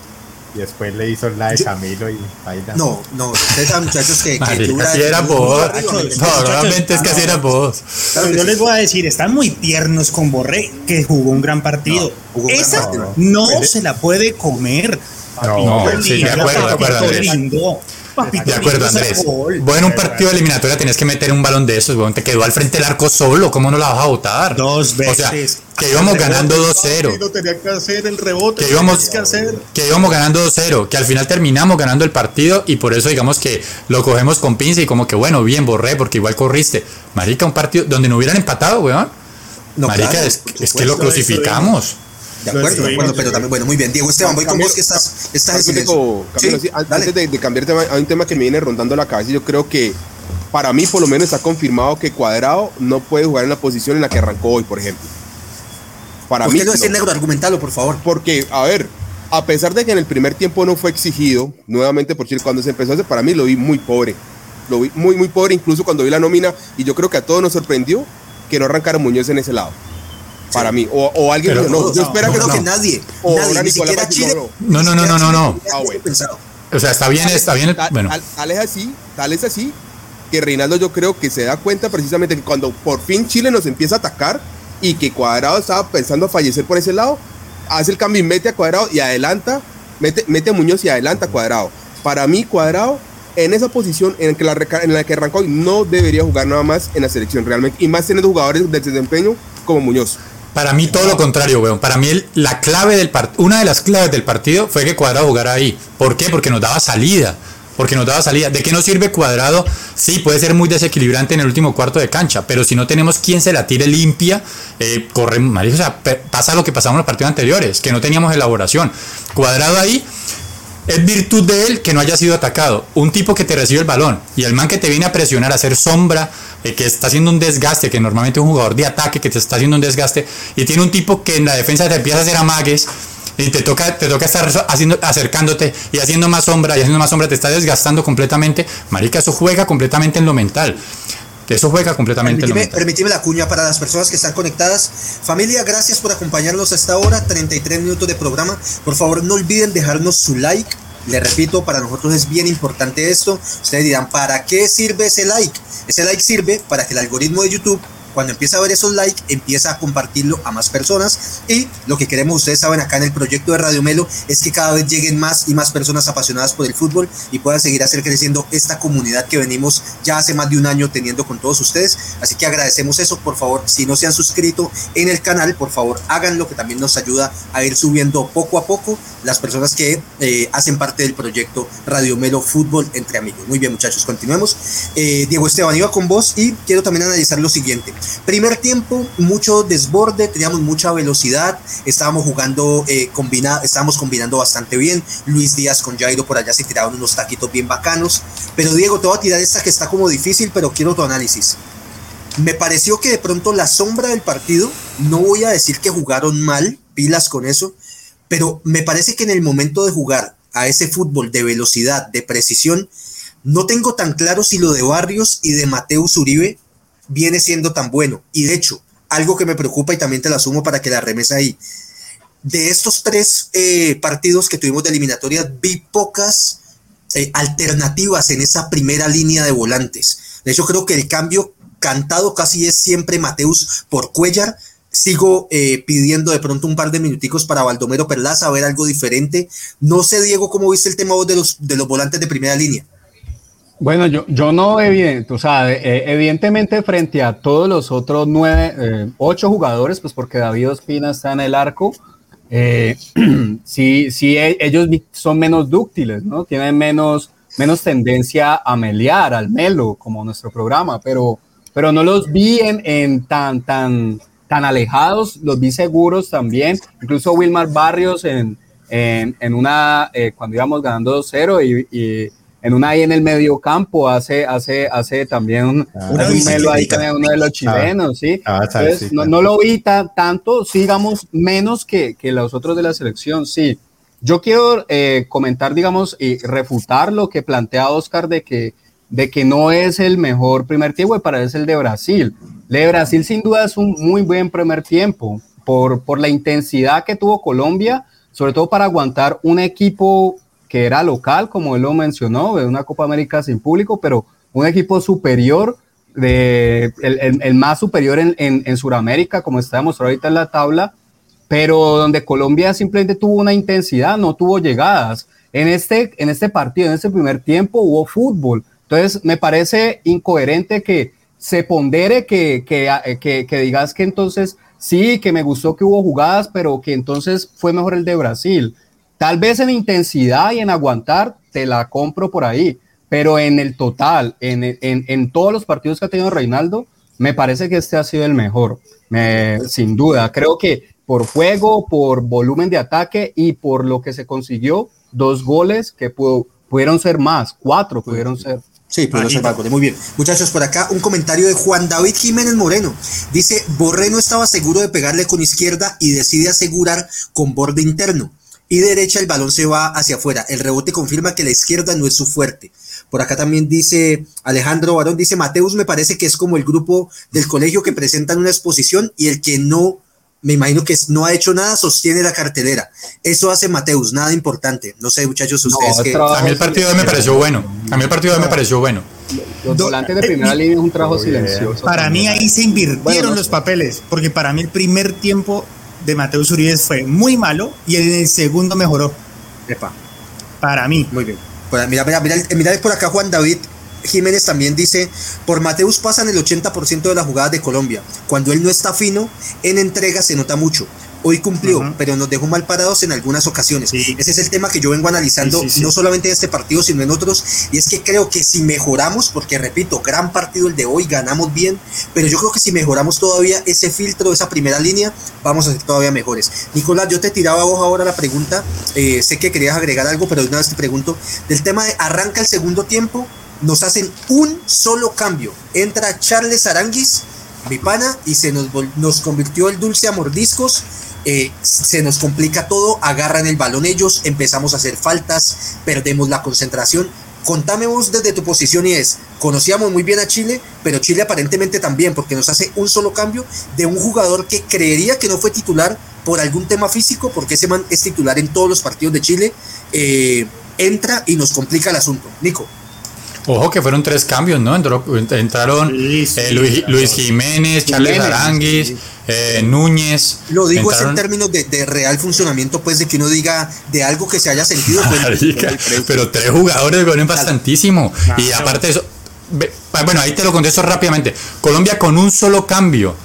y después le hizo la de Camilo y baila. No, no, ustedes saben muchachos que... que así era vos. No, realmente es que así era vos. yo les voy a decir, están muy tiernos con Borré, que jugó un gran partido. Esa no se la puede comer. No, sí, de acuerdo, de acuerdo, de acuerdo, Andrés. Vos en un partido de eliminatoria tenés que meter un balón de esos, weón. Te quedó al frente del arco solo. ¿Cómo no la vas a botar? Dos veces. O sea, que íbamos ganando 2-0. tenía que hacer el rebote. Que íbamos, que, hacer. que íbamos ganando 2-0. Que al final terminamos ganando el partido y por eso digamos que lo cogemos con pinza y como que bueno, bien borré porque igual corriste. Marica, un partido donde no hubieran empatado, weón. Marica, es, es que lo crucificamos. De acuerdo, de acuerdo, pero también, bueno, muy bien. Diego Esteban, voy con vos que estás, estás en sí, antes de, de, cambiar tema, hay un tema que me viene rondando la cabeza y yo creo que para mí por lo menos está confirmado que Cuadrado no puede jugar en la posición en la que arrancó hoy, por ejemplo. Para ¿Por mí. Qué lo decir negro? Argumentalo, por favor. Porque, a ver, a pesar de que en el primer tiempo no fue exigido, nuevamente por Chile, cuando se empezó a hacer, para mí lo vi muy pobre. Lo vi muy, muy pobre, incluso cuando vi la nómina, y yo creo que a todos nos sorprendió que no arrancara Muñoz en ese lado para mí. O, o alguien pero, no, yo espero que, no, que nadie. O nadie, ni siquiera Chile. No, no, no, no, no, no. Ah, o sea, está bien, está bien. bueno. Tal, es así, tal es así, que Reinaldo yo creo que se da cuenta precisamente que cuando por fin Chile nos empieza a atacar y que Cuadrado estaba pensando a fallecer por ese lado, hace el cambio y mete a Cuadrado y adelanta, mete, mete a Muñoz y adelanta a Cuadrado. Para mí, Cuadrado en esa posición en, que la, en la que arrancó no debería jugar nada más en la selección realmente, y más teniendo jugadores de desempeño como Muñoz. Para mí todo lo contrario, weón. Para mí la clave del una de las claves del partido fue que Cuadrado jugara ahí. ¿Por qué? Porque nos daba salida. Porque nos daba salida. ¿De qué nos sirve Cuadrado? Sí, puede ser muy desequilibrante en el último cuarto de cancha, pero si no tenemos quien se la tire limpia, eh, corre, o sea, pasa lo que pasaba en los partidos anteriores, que no teníamos elaboración. Cuadrado ahí es virtud de él que no haya sido atacado. Un tipo que te recibe el balón y el man que te viene a presionar, a hacer sombra, eh, que está haciendo un desgaste, que normalmente es un jugador de ataque que te está haciendo un desgaste, y tiene un tipo que en la defensa te empieza a hacer amagues y te toca, te toca estar haciendo, acercándote y haciendo más sombra y haciendo más sombra, te está desgastando completamente. Marica, eso juega completamente en lo mental. Eso juega completamente permíteme. Permíteme la cuña para las personas que están conectadas. Familia, gracias por acompañarnos a esta hora, 33 minutos de programa. Por favor, no olviden dejarnos su like le repito, para nosotros es bien importante esto. Ustedes dirán, ¿para qué sirve ese like? Ese like sirve para que el algoritmo de YouTube cuando empieza a ver esos likes, empieza a compartirlo a más personas. Y lo que queremos, ustedes saben, acá en el proyecto de Radio Melo, es que cada vez lleguen más y más personas apasionadas por el fútbol y puedan seguir hacer creciendo esta comunidad que venimos ya hace más de un año teniendo con todos ustedes. Así que agradecemos eso. Por favor, si no se han suscrito en el canal, por favor, háganlo, que también nos ayuda a ir subiendo poco a poco las personas que eh, hacen parte del proyecto Radio Melo Fútbol entre amigos. Muy bien, muchachos, continuemos. Eh, Diego Esteban, iba con vos y quiero también analizar lo siguiente. Primer tiempo, mucho desborde, teníamos mucha velocidad, estábamos jugando, eh, estábamos combinando bastante bien. Luis Díaz con Jairo por allá se tiraban unos taquitos bien bacanos. Pero Diego, te voy a tirar esta que está como difícil, pero quiero tu análisis. Me pareció que de pronto la sombra del partido, no voy a decir que jugaron mal, pilas con eso, pero me parece que en el momento de jugar a ese fútbol de velocidad, de precisión, no tengo tan claro si lo de Barrios y de Mateus Uribe viene siendo tan bueno. Y de hecho, algo que me preocupa y también te la asumo para que la remesa ahí. De estos tres eh, partidos que tuvimos de eliminatoria, vi pocas eh, alternativas en esa primera línea de volantes. De hecho, creo que el cambio cantado casi es siempre Mateus por Cuellar, sigo eh, pidiendo de pronto un par de minuticos para Baldomero Perlaza, a ver algo diferente. No sé, Diego, cómo viste el tema vos de los, de los volantes de primera línea. Bueno, yo, yo no evidente, o sea, eh, evidentemente frente a todos los otros nueve, eh, ocho jugadores, pues porque David Ospina está en el arco, [CLEARS THROAT] sí, sí, e, ellos son menos dúctiles, ¿no? Tienen menos, menos tendencia a melear, al melo, como nuestro programa, pero, pero no los vi en, tan, tan, tan alejados, los vi seguros también. Incluso Wilmar Barrios en, en, una, eh, cuando íbamos ganando 2-0 y, y, en una ahí en el medio campo hace, hace, hace también un, ah, un melo ahí uno de los chilenos, ¿sí? Ah, Entonces, no, no, lo vi tanto, sigamos menos que, que los otros de la selección, sí. Yo quiero eh, comentar, digamos, y refutar lo que plantea Oscar de que, de que no es el mejor primer tiempo y para es el de Brasil. El de Brasil sin duda es un muy buen primer tiempo por, por la intensidad que tuvo Colombia, sobre todo para aguantar un equipo que era local, como él lo mencionó, de una Copa América sin público, pero un equipo superior, de, el, el, más superior en, en, en Sudamérica, como está demostrado ahorita en la tabla, pero donde Colombia simplemente tuvo una intensidad, no tuvo llegadas. En este, en este partido, en este primer tiempo, hubo fútbol. Entonces, me parece incoherente que se pondere que, que, que, que, digas que entonces sí, que me gustó que hubo jugadas, pero que entonces fue mejor el de Brasil. Tal vez en intensidad y en aguantar, te la compro por ahí, pero en el total, en, en, en todos los partidos que ha tenido Reinaldo, me parece que este ha sido el mejor, me, sin duda. Creo que por juego, por volumen de ataque y por lo que se consiguió, dos goles que pudo, pudieron ser más, cuatro pudieron ser. Sí, pero ser Muy bien. Muchachos, por acá un comentario de Juan David Jiménez Moreno. Dice, Borré no estaba seguro de pegarle con izquierda y decide asegurar con borde interno. Y derecha el balón se va hacia afuera. El rebote confirma que la izquierda no es su fuerte. Por acá también dice Alejandro Barón, dice Mateus me parece que es como el grupo del colegio que presentan una exposición y el que no me imagino que no ha hecho nada, sostiene la cartelera. Eso hace Mateus, nada importante. No sé, muchachos, ustedes que... A mí el partido me pareció bueno. A mí el partido me pareció bueno. Los volantes de primera línea es un trabajo silencioso. Para mí ahí se invirtieron los papeles, porque para mí el primer tiempo de Mateus Uribe fue muy malo y en el segundo mejoró. Epa. Para mí. Muy bien. Mira, mira, mira, mira por acá Juan David Jiménez también dice, por Mateus pasan el 80% de las jugadas de Colombia. Cuando él no está fino, en entrega se nota mucho. Hoy cumplió, pero nos dejó mal parados en algunas ocasiones. Ese es el tema que yo vengo analizando, no solamente en este partido, sino en otros. Y es que creo que si mejoramos, porque repito, gran partido el de hoy, ganamos bien, pero yo creo que si mejoramos todavía ese filtro, esa primera línea, vamos a ser todavía mejores. Nicolás, yo te tiraba a vos ahora la pregunta, eh, sé que querías agregar algo, pero de una vez te pregunto, del tema de arranca el segundo tiempo, nos hacen un solo cambio. Entra Charles Aranguis, mi pana, y se nos, nos convirtió el dulce a mordiscos. Eh, se nos complica todo, agarran el balón ellos, empezamos a hacer faltas, perdemos la concentración. Contame vos desde tu posición y es, conocíamos muy bien a Chile, pero Chile aparentemente también, porque nos hace un solo cambio de un jugador que creería que no fue titular por algún tema físico, porque ese man es titular en todos los partidos de Chile, eh, entra y nos complica el asunto. Nico. Ojo que fueron tres cambios, ¿no? entraron eh, Luis, Jiménez, Charles Aranguis, eh, Núñez. Lo digo es en términos de, real funcionamiento, pues de que uno diga de algo que se haya sentido. Pues, pero tres jugadores fueron bastantísimo. y aparte de eso, bueno, ahí te lo contesto rápidamente. Colombia con un solo cambio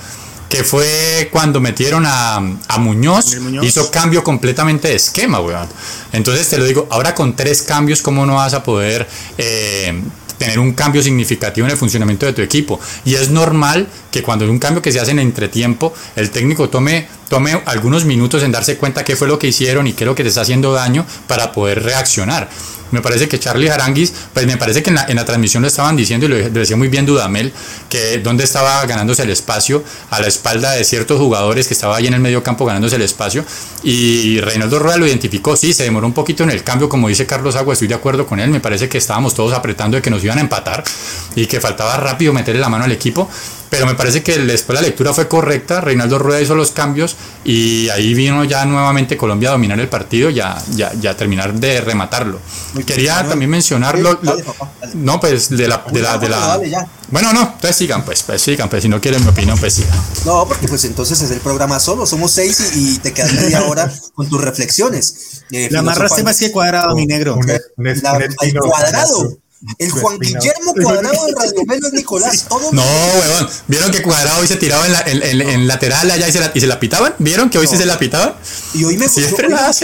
que fue cuando metieron a, a Muñoz, hizo cambio completamente de esquema, weón. Entonces te lo digo, ahora con tres cambios, ¿cómo no vas a poder eh, tener un cambio significativo en el funcionamiento de tu equipo. Y es normal que cuando hay un cambio que se hace en entretiempo, el técnico tome, tome algunos minutos en darse cuenta qué fue lo que hicieron y qué es lo que te está haciendo daño para poder reaccionar. Me parece que Charlie Aranguis, pues me parece que en la, en la transmisión lo estaban diciendo y lo, decía muy bien Dudamel, que donde estaba ganándose el espacio a la espalda de ciertos jugadores que estaba ahí en el medio campo ganándose el espacio. Y Reinaldo Rueda lo identificó, sí, se demoró un poquito en el cambio, como dice Carlos Agua, estoy de acuerdo con él, me parece que estábamos todos apretando de que nos iban a empatar y que faltaba rápido meterle la mano al equipo pero me parece que después la lectura fue correcta, Reinaldo Rueda hizo los cambios y ahí vino ya nuevamente Colombia a dominar el partido, ya, ya, ya terminar de rematarlo. Quería también mencionarlo, no, pues de la... De la, de la bueno, no, pues sigan, pues, pues sigan, pues si no quieren mi opinión, pues sigan. No, porque pues entonces es el programa solo, somos seis y, te quedas media hora con tus reflexiones. Eh, la más que cuadrado, mi negro. el cuadrado. El Juan Guillermo [LAUGHS] Cuadrado de Radio Menos Nicolás. Todo no, weón. ¿Vieron que Cuadrado hoy se tiraba en, la, en, lateral allá y se, la, y se la pitaban? ¿Vieron que hoy sí se la pitaban? Y hoy me gustó,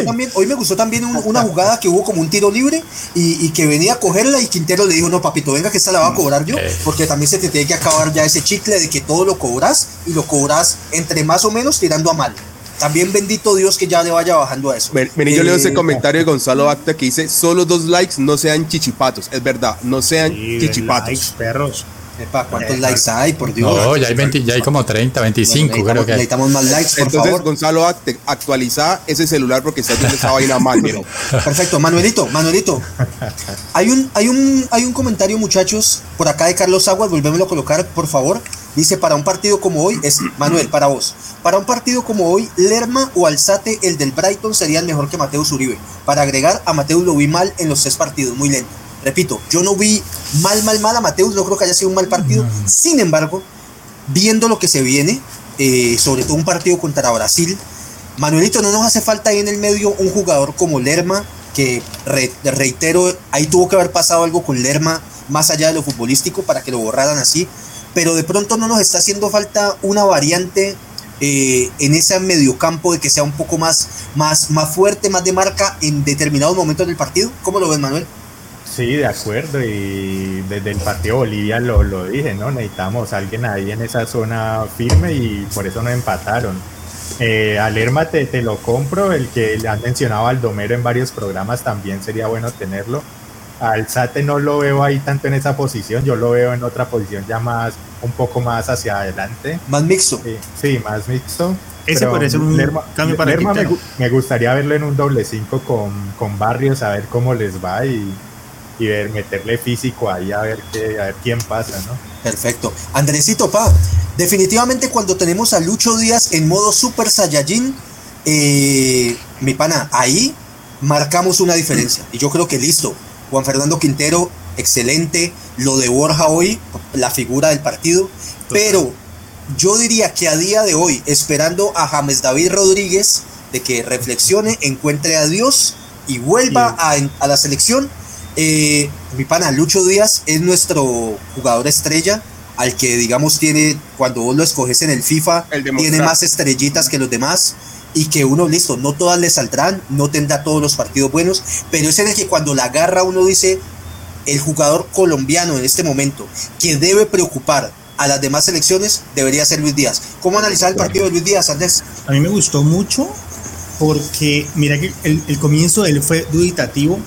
también, hoy me gustó también una jugada que hubo como un tiro libre y, y, que venía a cogerla y Quintero le dijo, no, papito, venga que esta la va a cobrar yo. Porque también se te tiene que acabar ya ese chicle de que todo lo cobras y lo cobras entre más o menos tirando a mal. También bendito Dios que ya le vaya bajando a eso. Ven, yo leo ese eh, comentario de Gonzalo Acta que dice, solo dos likes, no sean chichipatos. Es verdad, no sean chichipatos. Likes, perros. Epa, ¿cuántos eh, likes hay? Por Dios. No, ya hay, 20, ya hay como 30, 25, creo que Necesitamos más likes, por Entonces, Gonzalo, Acta, actualiza ese celular porque está haciendo esa vaina mal, [LAUGHS] Perfecto, Manuelito, Manuelito. Hay un, hay, un, hay un comentario, muchachos, por acá de Carlos Aguas, volvémoslo a colocar, por favor. Dice, para un partido como hoy, es Manuel, para vos. Para un partido como hoy, Lerma o Alzate, el del Brighton, sería el mejor que Mateus Uribe. Para agregar, a Mateus lo vi mal en los tres partidos, muy lento. Repito, yo no vi mal, mal, mal a Mateus, no creo que haya sido un mal partido. Sin embargo, viendo lo que se viene, eh, sobre todo un partido contra Brasil, Manuelito, no nos hace falta ahí en el medio un jugador como Lerma, que reitero, ahí tuvo que haber pasado algo con Lerma, más allá de lo futbolístico, para que lo borraran así. Pero de pronto no nos está haciendo falta una variante eh, en ese mediocampo de que sea un poco más, más, más fuerte, más de marca en determinados momentos del partido. ¿Cómo lo ves, Manuel? Sí, de acuerdo. Y desde el partido Bolivia lo, lo dije, ¿no? Necesitamos a alguien ahí en esa zona firme y por eso nos empataron. Eh, Alerma te, te, lo compro, el que le han mencionado al Domero en varios programas también sería bueno tenerlo. Al Sate no lo veo ahí tanto en esa posición, yo lo veo en otra posición ya más, un poco más hacia adelante. Más mixto. Sí, más mixto. Ese ser un cambio para Lerma me, me, gustaría verlo en un doble 5 con, con Barrios, a ver cómo les va y, y ver, meterle físico ahí a ver, qué, a ver quién pasa, ¿no? Perfecto. Andresito, pa, definitivamente cuando tenemos a Lucho Díaz en modo Super Saiyajin, eh, mi pana, ahí marcamos una diferencia. Y yo creo que listo. Juan Fernando Quintero, excelente. Lo de Borja hoy, la figura del partido. Pero yo diría que a día de hoy, esperando a James David Rodríguez de que reflexione, encuentre a Dios y vuelva a, a la selección, eh, mi pana Lucho Díaz es nuestro jugador estrella, al que digamos tiene, cuando vos lo escoges en el FIFA, tiene más estrellitas que los demás y que uno, listo, no todas le saldrán, no tendrá todos los partidos buenos, pero es en el que cuando la agarra uno dice, el jugador colombiano en este momento que debe preocupar a las demás selecciones debería ser Luis Díaz. ¿Cómo analizar el partido de Luis Díaz, Andrés? A mí me gustó mucho porque mira que el, el comienzo de él fue duditativo,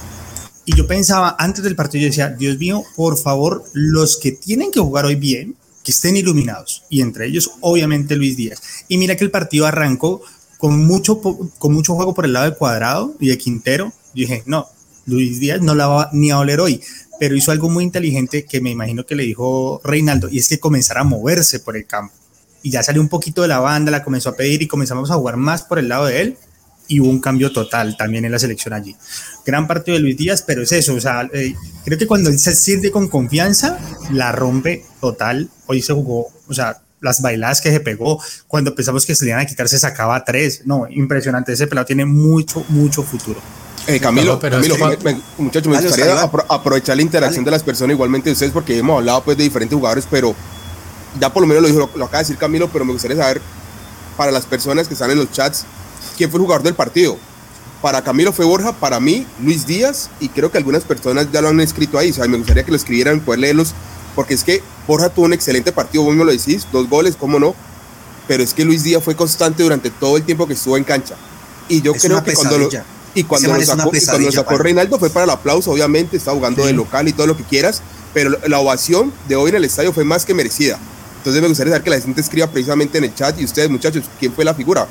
y yo pensaba antes del partido, yo decía, Dios mío, por favor, los que tienen que jugar hoy bien, que estén iluminados. Y entre ellos, obviamente, Luis Díaz. Y mira que el partido arrancó con mucho, con mucho juego por el lado de Cuadrado y de Quintero. Dije, no, Luis Díaz no la va ni a oler hoy. Pero hizo algo muy inteligente que me imagino que le dijo Reinaldo, y es que comenzara a moverse por el campo. Y ya salió un poquito de la banda, la comenzó a pedir y comenzamos a jugar más por el lado de él y hubo un cambio total también en la selección allí. Gran partido de Luis Díaz, pero es eso, o sea, eh, creo que cuando él se siente con confianza, la rompe total. Hoy se jugó, o sea, las bailadas que se pegó, cuando pensamos que se le iban a quitar, se sacaba tres. No, impresionante, ese pelado tiene mucho, mucho futuro. Eh, Camilo, pero Camilo muchachos, me gustaría aprovechar la interacción de las personas igualmente de ustedes, porque hemos hablado pues de diferentes jugadores, pero ya por lo menos lo, dijo, lo acaba de decir Camilo, pero me gustaría saber para las personas que están en los chats, quién fue el jugador del partido. para Camilo fue Borja, para mí Luis Díaz, y creo que algunas personas ya lo han escrito ahí, o sea, me gustaría que lo escribieran, poder leerlos, porque es que Borja tuvo un excelente partido, vos me lo decís, dos goles, cómo no, pero es que Luis Díaz fue constante durante todo el tiempo que estuvo en cancha. Y yo creo que cuando lo, y cuando lo sacó, y cuando sacó Reinaldo fue para el aplauso, obviamente, está jugando de local y todo lo que quieras, pero la ovación de hoy en el estadio fue más que merecida. Entonces me gustaría saber que la gente escriba precisamente en el chat y ustedes muchachos, ¿quién fue la figura?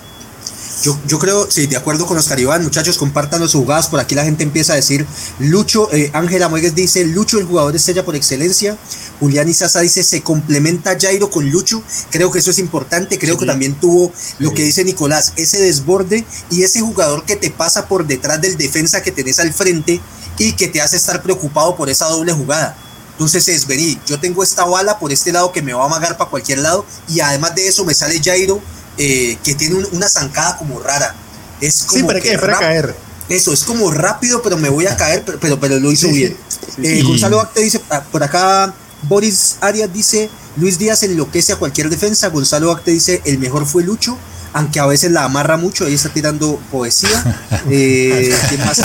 Yo, yo creo, sí, de acuerdo con Oscar Iván, muchachos, compartan los jugadas. Por aquí la gente empieza a decir, Lucho, eh, Ángela Muegues dice, Lucho, el jugador estrella por excelencia. Julián Isaza dice, se complementa Jairo con Lucho. Creo que eso es importante. Creo que también tuvo lo que dice Nicolás, ese desborde y ese jugador que te pasa por detrás del defensa que tenés al frente y que te hace estar preocupado por esa doble jugada. Entonces es, vení, yo tengo esta bala por este lado que me va a amagar para cualquier lado y además de eso me sale Jairo eh, que tiene una zancada como rara. Es como sí, para, que, para caer. Eso, es como rápido, pero me voy a caer, pero, pero, lo hizo bien. Eh, Gonzalo Acte dice, ah, por acá Boris Arias dice, Luis Díaz enloquece a cualquier defensa. Gonzalo Acte dice, el mejor fue Lucho aunque a veces la amarra mucho, ella está tirando poesía. [LAUGHS] Eh, ¿Quién más [LAUGHS]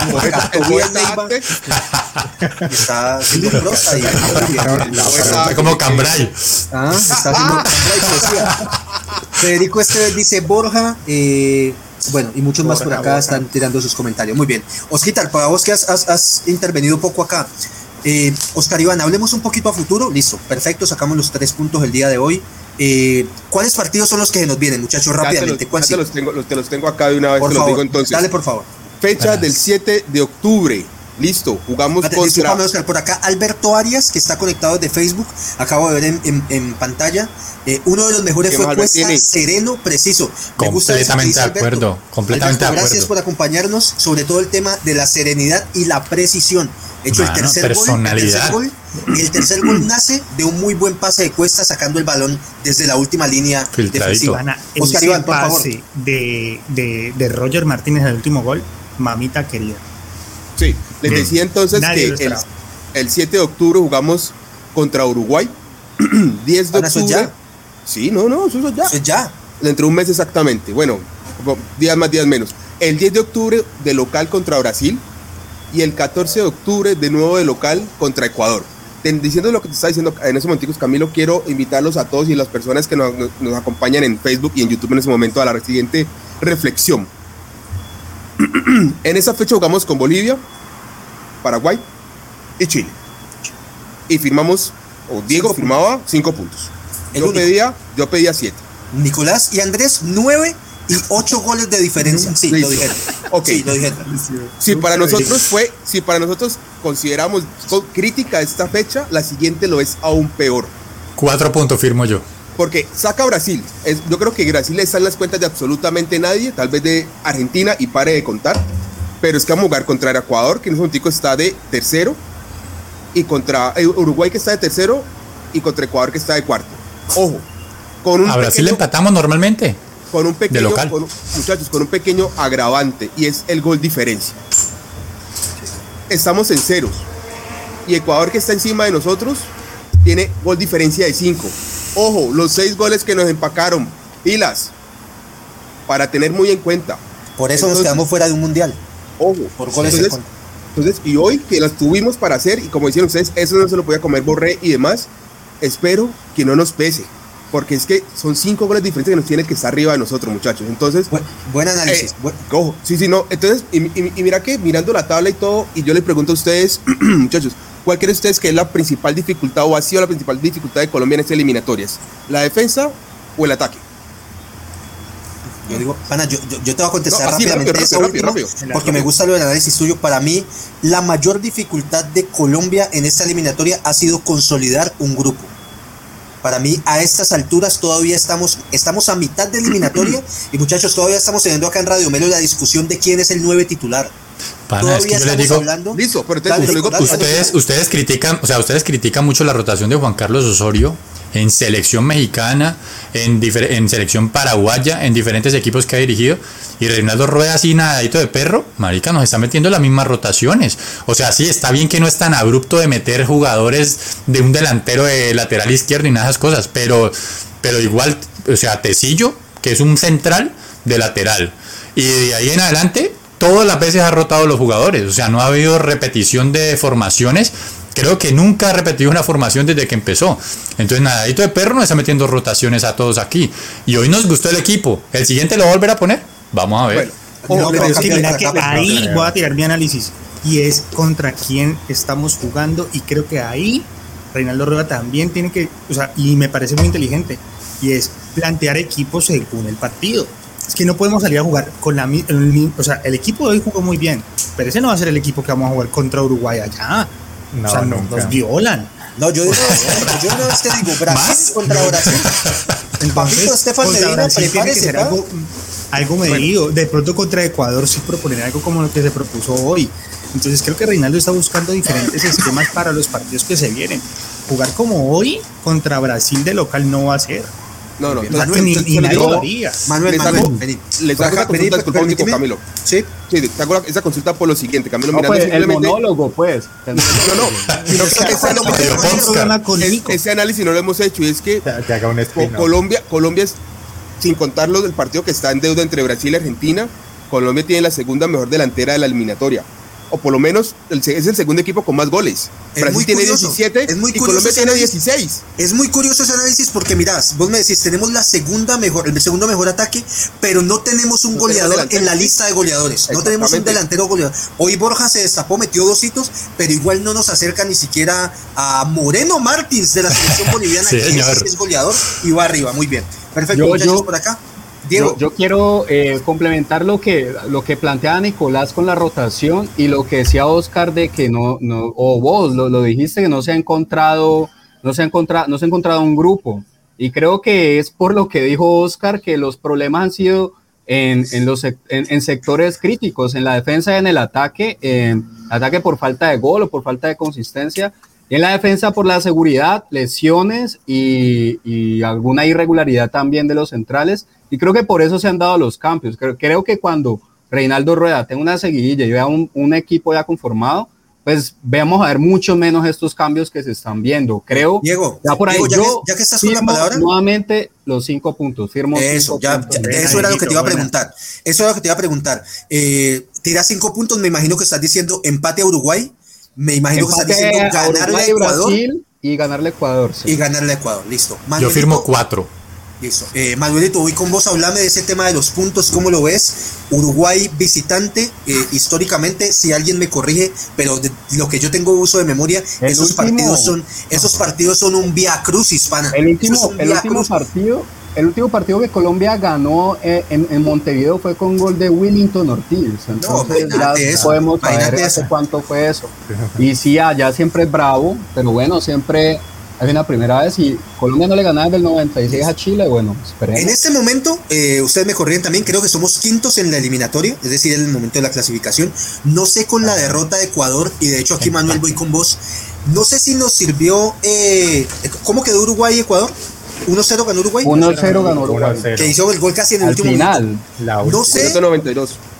está haciendo prosa. está como Cambrai. Ah, está haciendo Cambrai poesía. Federico Esteves dice Borja. Eh, bueno, y muchos más por acá están tirando sus comentarios. Muy bien. Osquitar, para vos que has, has, intervenido poco acá. Eh, Oscar Iván, hablemos un poquito a futuro. Listo, perfecto, sacamos los tres puntos el día de hoy. Eh, ¿Cuáles partidos son los que nos vienen, muchachos? Rápidamente. Te los, los, tengo, los, te los tengo acá de una vez, por te favor, los digo entonces. Dale, por favor. Fecha del 7 de octubre. Listo, jugamos contra... Oscar, por acá Alberto Arias, que está conectado desde Facebook, acabo de ver en, en, en pantalla. Eh, uno de los mejores fue Cuesta, sereno, preciso. Me completamente de acuerdo, completamente Alberto, de acuerdo. Gracias por acompañarnos, sobre todo el tema de la serenidad y la precisión. Hecho Mano, el tercer gol, el tercer gol, el tercer gol [CLEARS THROAT] nace de un muy buen pase de Cuesta sacando el balón desde la última línea defensiva. Oscar Iván, por favor. De, de, de Roger Martínez en el último gol, mamita querida. Sí, les Bien. decía entonces Nadie que el, el, 7 de octubre jugamos contra Uruguay. [CLEARS THROAT] 10 de octubre. Ya? Sí, no, no, eso es ya. Eso es ya. Dentro de un mes exactamente. Bueno, días más, días menos. El 10 de octubre de local contra Brasil y el 14 de octubre de nuevo de local contra Ecuador. Diciendo lo que te está diciendo en ese momento, Camilo, quiero invitarlos a todos y las personas que nos, nos acompañan en Facebook y en YouTube en ese momento a la siguiente reflexión. [CLEARS THROAT] en esa fecha jugamos con Bolivia, Paraguay y Chile. Y firmamos, o Diego firmaba cinco puntos. El yo pedía, yo pedía siete. Nicolás y Andrés, nueve y ocho goles de diferencia. Sí, Listo. lo dijeron. [LAUGHS] Ok. Sí, lo dijeron. Si para nosotros fue, si para nosotros consideramos crítica esta fecha, la siguiente lo es aún peor. Cuatro puntos firmo yo. Porque saca Brasil. Es, yo creo que Brasil está en las cuentas de absolutamente nadie, tal vez de Argentina y pare de contar. Pero es que vamos a jugar contra Ecuador, que en momento está de tercero, y contra Uruguay, que está de tercero, y contra Ecuador, que está de cuarto. Ojo. Con un a Brasil pequeño, empatamos normalmente. Con un pequeño, con muchachos, con un pequeño agravante, y es el gol diferencia. Estamos en ceros. Y Ecuador, que está encima de nosotros, tiene gol diferencia de 5. Ojo, los seis goles que nos empacaron, pilas, para tener muy en cuenta. Por eso entonces, nos quedamos fuera de un mundial. Ojo, por goles entonces, entonces, y hoy que las tuvimos para hacer, y como decían ustedes, eso no se lo podía comer Borré y demás, espero que no nos pese. Porque es que son cinco goles diferentes que nos tiene que estar arriba de nosotros, muchachos. Entonces. Buen, buen análisis. Eh. Ojo, sí, sí, no. Entonces, y, y, y mira que mirando la tabla y todo, y yo les pregunto a ustedes, [CLEARS THROAT] muchachos, ¿Cuál creen ustedes que es la principal dificultad o ha sido la principal dificultad de Colombia en estas eliminatorias? ¿La defensa o el ataque? Yo digo, pana, yo, yo, yo, te voy a contestar no, rápidamente rápido, rápido, rápido, rápido, porque me gusta lo del análisis suyo. Para mí, la mayor dificultad de Colombia en esta eliminatoria ha sido consolidar un grupo. Para mí, a estas alturas todavía estamos, estamos a mitad de eliminatoria [CLEARS THROAT] y muchachos, todavía estamos teniendo acá en Radio Melo la discusión de quién es el nueve titular. Pana, es que yo les digo, hablando? Listo, pero te, Dale, te digo, dale, ustedes, ustedes critican, o sea, ustedes critican mucho la rotación de Juan Carlos Osorio en selección mexicana, en, en selección paraguaya, en diferentes equipos que ha dirigido. Y Reinaldo Rueda así nadadito de perro, marica, nos está metiendo las mismas rotaciones. O sea, sí, está bien que no es tan abrupto de meter jugadores de un delantero de lateral izquierdo y nada de esas cosas, pero, pero igual, o sea, Tecillo, que es un central de lateral. Y de ahí en adelante, todas las veces ha rotado los jugadores, o sea, no ha habido repetición de formaciones. Creo que nunca ha repetido una formación desde que empezó. Entonces, nadadito de perro nos está metiendo rotaciones a todos aquí. Y hoy nos gustó el equipo. ¿El siguiente lo va a volver a poner? Vamos a ver. ahí voy a tirar mi análisis. Y es contra quién estamos jugando. Y creo que ahí Reinaldo Rueda también tiene que, o sea, y me parece muy inteligente. Y es plantear equipos según el partido es que no podemos salir a jugar con la el, o sea, el equipo de hoy jugó muy bien, pero ese no va a ser el equipo que vamos a jugar contra Uruguay allá. No, o sea, nos violan. No, yo, digo, [LAUGHS] yo no es que digo Brasil contra Brasil. Entonces, Estefan Medina, prepárese. Algo, algo medido. De pronto contra Ecuador sí proponer algo como lo que se propuso hoy. Entonces creo que Reinaldo está buscando diferentes esquemas para los partidos que se vienen. Jugar como hoy contra Brasil de local no va a ser. No, no, ni Manuel, Manuel, consulta, un Camilo. Sí. Sí, te hago esa consulta por lo siguiente, Camilo, no, mirando pues, simplemente... El monólogo, pues. No, no, ese, ese análisis no lo hemos hecho y es que Colombia, Colombia es, sin contarlo del partido que está en deuda entre Brasil y Argentina, Colombia tiene la segunda mejor delantera de la eliminatoria o por lo menos es el segundo equipo con más goles. Es Brasil muy tiene 17 es muy y Colombia tiene 16. Es muy curioso ese análisis porque mirás, vos me decís, tenemos la segunda mejor, el segundo mejor ataque, pero no tenemos un goleador en la lista de goleadores. No tenemos un delantero goleador. Hoy Borja se destapó, metió dos hitos, pero igual no nos acerca ni siquiera a Moreno Martins de la selección boliviana, [LAUGHS] que es, goleador, y va arriba. Muy bien. Perfecto, muchachos, por acá. Yo, quiero eh, complementar lo que, lo que plantea Nicolás con la rotación y lo que decía Oscar de que no, no o vos lo, lo, dijiste, que no se ha encontrado, no se ha encontrado, no se ha encontrado un grupo. Y creo que es por lo que dijo Oscar que los problemas han sido en, en los, en, sectores críticos, en la defensa y en el ataque, en ataque por falta de gol o por falta de consistencia, en la defensa por la seguridad, lesiones y, y alguna irregularidad también de los centrales y creo que por eso se han dado los cambios. Creo, que cuando Reinaldo Rueda tenga una seguidilla y vea un, un equipo ya conformado, pues veamos a ver mucho menos estos cambios que se están viendo. Creo. Diego, ya por ahí, ya, que, estás con la palabra. Nuevamente los cinco puntos. Firmo eso, ya, eso era lo que te iba a preguntar. Eso era lo que te iba a preguntar. Eh, tiras cinco puntos, me imagino que estás diciendo empate a Uruguay. Me imagino que estás diciendo ganarle a Ecuador. y ganarle a Ecuador. Y ganarle a Ecuador, listo. Yo firmo cuatro. Listo. Eh, Manuelito, voy con vos, hablame de ese tema de los puntos, ¿cómo lo ves? Uruguay visitante, eh, históricamente, si alguien me corrige, pero de lo que yo tengo uso de memoria, esos partidos son esos partidos son un via cruz hispana. El último, el último partido, el último partido que Colombia ganó eh, en, Montevideo fue con gol de Willington Ortiz. Entonces ya podemos saber hace cuánto fue eso. Y sí, allá siempre es bravo, pero bueno, siempre es una primera vez y Colombia no le ganaba del 96 a Chile, bueno, esperemos. En este momento, eh, ustedes me corrían también, creo que somos quintos en la eliminatoria, es decir, en el momento de la clasificación. No sé con la derrota de Ecuador, y de hecho aquí Manuel voy con vos, no sé si nos sirvió, eh, ¿cómo quedó Uruguay y Ecuador? 1-0 ganó Uruguay. 1-0 ganó Uruguay. Que hizo el gol casi en el último final. no sé,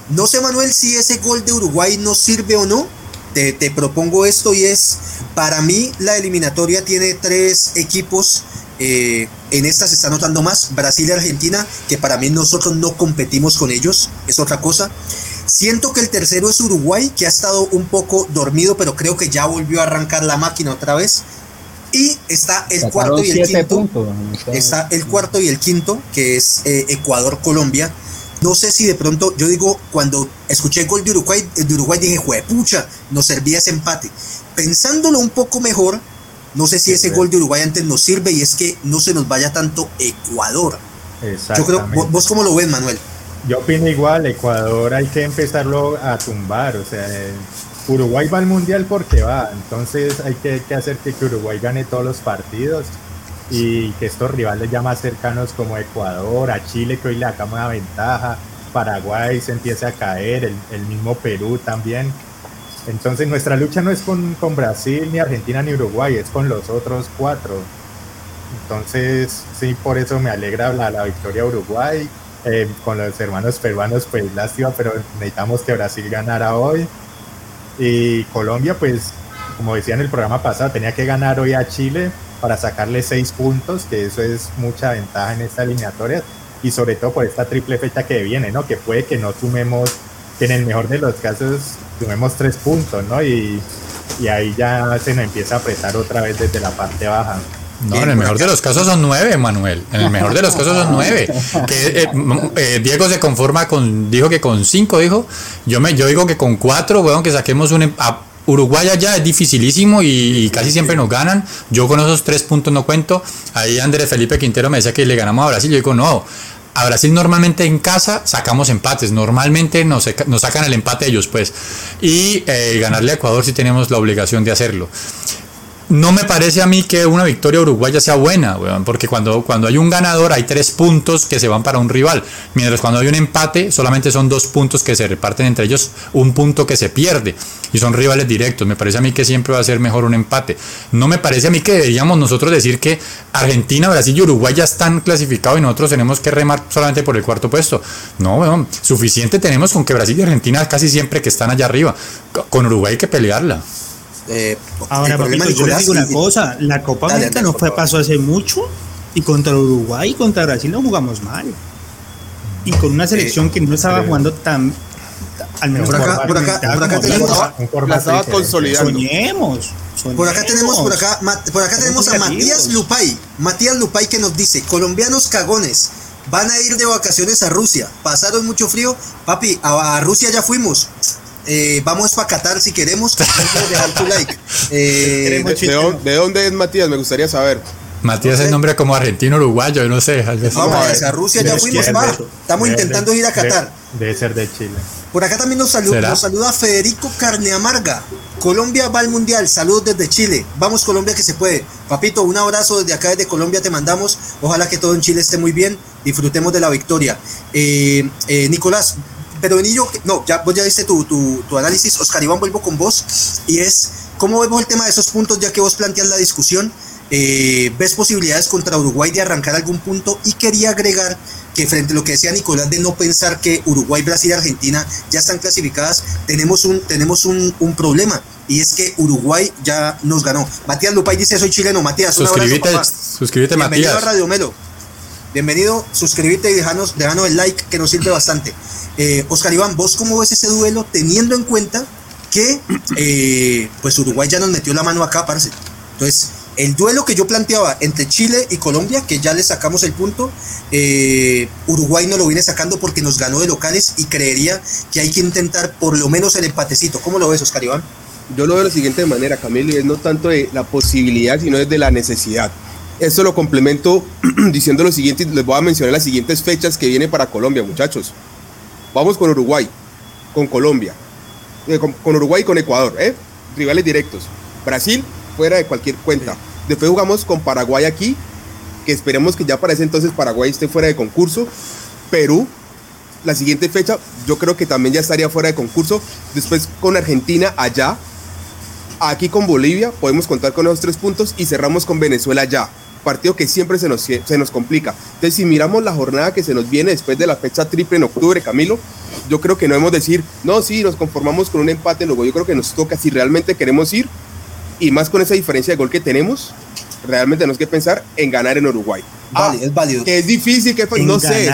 no sé Manuel si ese gol de Uruguay nos sirve o no, te, propongo esto y es, para mí la eliminatoria tiene tres equipos. Eh, en esta se está notando más Brasil y Argentina, que para mí nosotros no competimos con ellos, es otra cosa. Siento que el tercero es Uruguay, que ha estado un poco dormido, pero creo que ya volvió a arrancar la máquina otra vez. Y está el cuarto y el quinto. Está el cuarto y el quinto, que es eh, Ecuador-Colombia no sé si de pronto, yo digo, cuando escuché el gol de Uruguay, de Uruguay dije, pucha, nos servía ese empate. Pensándolo un poco mejor, no sé si ese gol de Uruguay antes nos sirve y es que no se nos vaya tanto Ecuador. Yo creo, ¿vos, cómo lo ves, Manuel? Yo opino igual, Ecuador hay que empezarlo a tumbar, o sea, Uruguay va al mundial porque va, entonces hay que, hacer que Uruguay gane todos los partidos y que estos rivales ya más cercanos como Ecuador, a Chile, que hoy le sacamos una ventaja, Paraguay se empieza a caer, el, mismo Perú también. Entonces nuestra lucha no es con, con, Brasil, ni Argentina, ni Uruguay, es con los otros cuatro. Entonces, sí, por eso me alegra la, la victoria Uruguay. Eh, con los hermanos peruanos, pues lástima, pero necesitamos que Brasil ganara hoy. Y Colombia, pues, como decía en el programa pasado, tenía que ganar hoy a Chile para sacarle seis puntos, que eso es mucha ventaja en esta eliminatoria y sobre todo por esta triple fecha que viene, ¿no? Que puede que no sumemos que en el mejor de los casos sumemos tres puntos, ¿no? Y, y ahí ya se nos empieza a apretar otra vez desde la parte baja. No, en el mejor de los casos son nueve, Manuel. En el mejor de los casos son nueve. [LAUGHS] Que, eh, eh, Diego se conforma con, dijo que con cinco, dijo. Yo me, yo digo que con cuatro, weón, que saquemos un em, a Uruguay allá es dificilísimo y, casi siempre nos ganan. Yo con esos tres puntos no cuento. Ahí Andrés Felipe Quintero me decía que le ganamos a Brasil. Yo digo, no. A Brasil normalmente en casa sacamos empates. Normalmente nos, nos sacan el empate ellos, pues. Y eh, ganarle a Ecuador sí tenemos la obligación de hacerlo no me parece a mí que una victoria uruguaya sea buena, porque cuando, cuando hay un ganador hay tres puntos que se van para un rival, mientras cuando hay un empate solamente son dos puntos que se reparten entre ellos, un punto que se pierde y son rivales directos. Me parece a mí que siempre va a ser mejor un empate. No me parece a mí que deberíamos nosotros decir que Argentina, Brasil y Uruguay ya están clasificados y nosotros tenemos que remar solamente por el cuarto puesto. No, suficiente tenemos con que Brasil y Argentina casi siempre que están allá arriba. Con Uruguay hay que pelearla. Eh, Ahora, papito, yo le digo una cosa, la Copa América no fue pasó hace mucho y contra Uruguay y contra Brasil no jugamos mal. Y con una selección que no estaba jugando tan al menos por acá, por acá, por acá tenemos la estaba consolidando. Soñemos, Por acá tenemos, por acá, por acá tenemos a Matías Lupay, Matías Lupay que nos dice, colombianos cagones, van a ir de vacaciones a Rusia, pasaron mucho frío, papi, a Rusia ya fuimos, eh, vamos para Qatar si queremos. dejar tu like. [LAUGHS] Eh, ¿De, dónde es Matías? Me gustaría saber. Matías es nombre como argentino, uruguayo, no sé. Vamos a Rusia ya fuimos, Estamos intentando ir a Qatar. Debe ser de Chile. Por acá también nos saluda, nos saluda Federico Carneamarga. Colombia va al mundial. Saludos desde Chile. Vamos, Colombia, que se puede. Papito, un abrazo desde acá, desde Colombia, te mandamos. Ojalá que todo en Chile esté muy bien. Disfrutemos de la victoria. Eh, Nicolás, pero Benillo, no, ya, vos ya viste tu, tu, análisis, Oscar Iván, vuelvo con vos, y es, ¿cómo vemos el tema de esos puntos ya que vos planteas la discusión? Eh, ¿Ves posibilidades contra Uruguay de arrancar algún punto? Y quería agregar que frente a lo que decía Nicolás de no pensar que Uruguay, Brasil y Argentina ya están clasificadas, tenemos un, tenemos un, un problema y es que Uruguay ya nos ganó. Matías Lupay dice, soy chileno. Matías, suscríbete, suscríbete Bienvenido Matías. a Radio Melo. Bienvenido, suscríbete y dejanos, dejanos el like que nos sirve bastante. Eh, Oscar Iván, ¿vos cómo ves ese duelo teniendo en cuenta que eh, pues Uruguay ya nos metió la mano acá, parce? Entonces, el duelo que yo planteaba entre Chile y Colombia, que ya le sacamos el punto, eh, Uruguay no lo viene sacando porque nos ganó de locales y creería que hay que intentar por lo menos el empatecito. ¿Cómo lo ves, Oscar Iván? Yo lo veo de la siguiente manera, Camilo, y es no tanto de la posibilidad, sino desde la necesidad. Esto lo complemento [CLEARS THROAT] diciendo lo siguiente, les voy a mencionar las siguientes fechas que vienen para Colombia, muchachos. Vamos con Uruguay, con Colombia, eh, con, Uruguay y con Ecuador, ¿eh? rivales directos. Brasil, fuera de cualquier cuenta. Después jugamos con Paraguay aquí, que esperemos que ya para ese entonces Paraguay esté fuera de concurso. Perú, la siguiente fecha, yo creo que también ya estaría fuera de concurso. Después con Argentina allá. Aquí con Bolivia podemos contar con esos tres puntos y cerramos con Venezuela ya partido que siempre se nos, se nos complica. Entonces, si miramos la jornada que se nos viene después de la fecha triple en octubre, Camilo, yo creo que no hemos decir, no, sí, nos conformamos con un empate, luego yo creo que nos toca, si realmente queremos ir, y más con esa diferencia de gol que tenemos, realmente tenemos que pensar en ganar en Uruguay. Ah, es válido. Que es difícil, que no sé.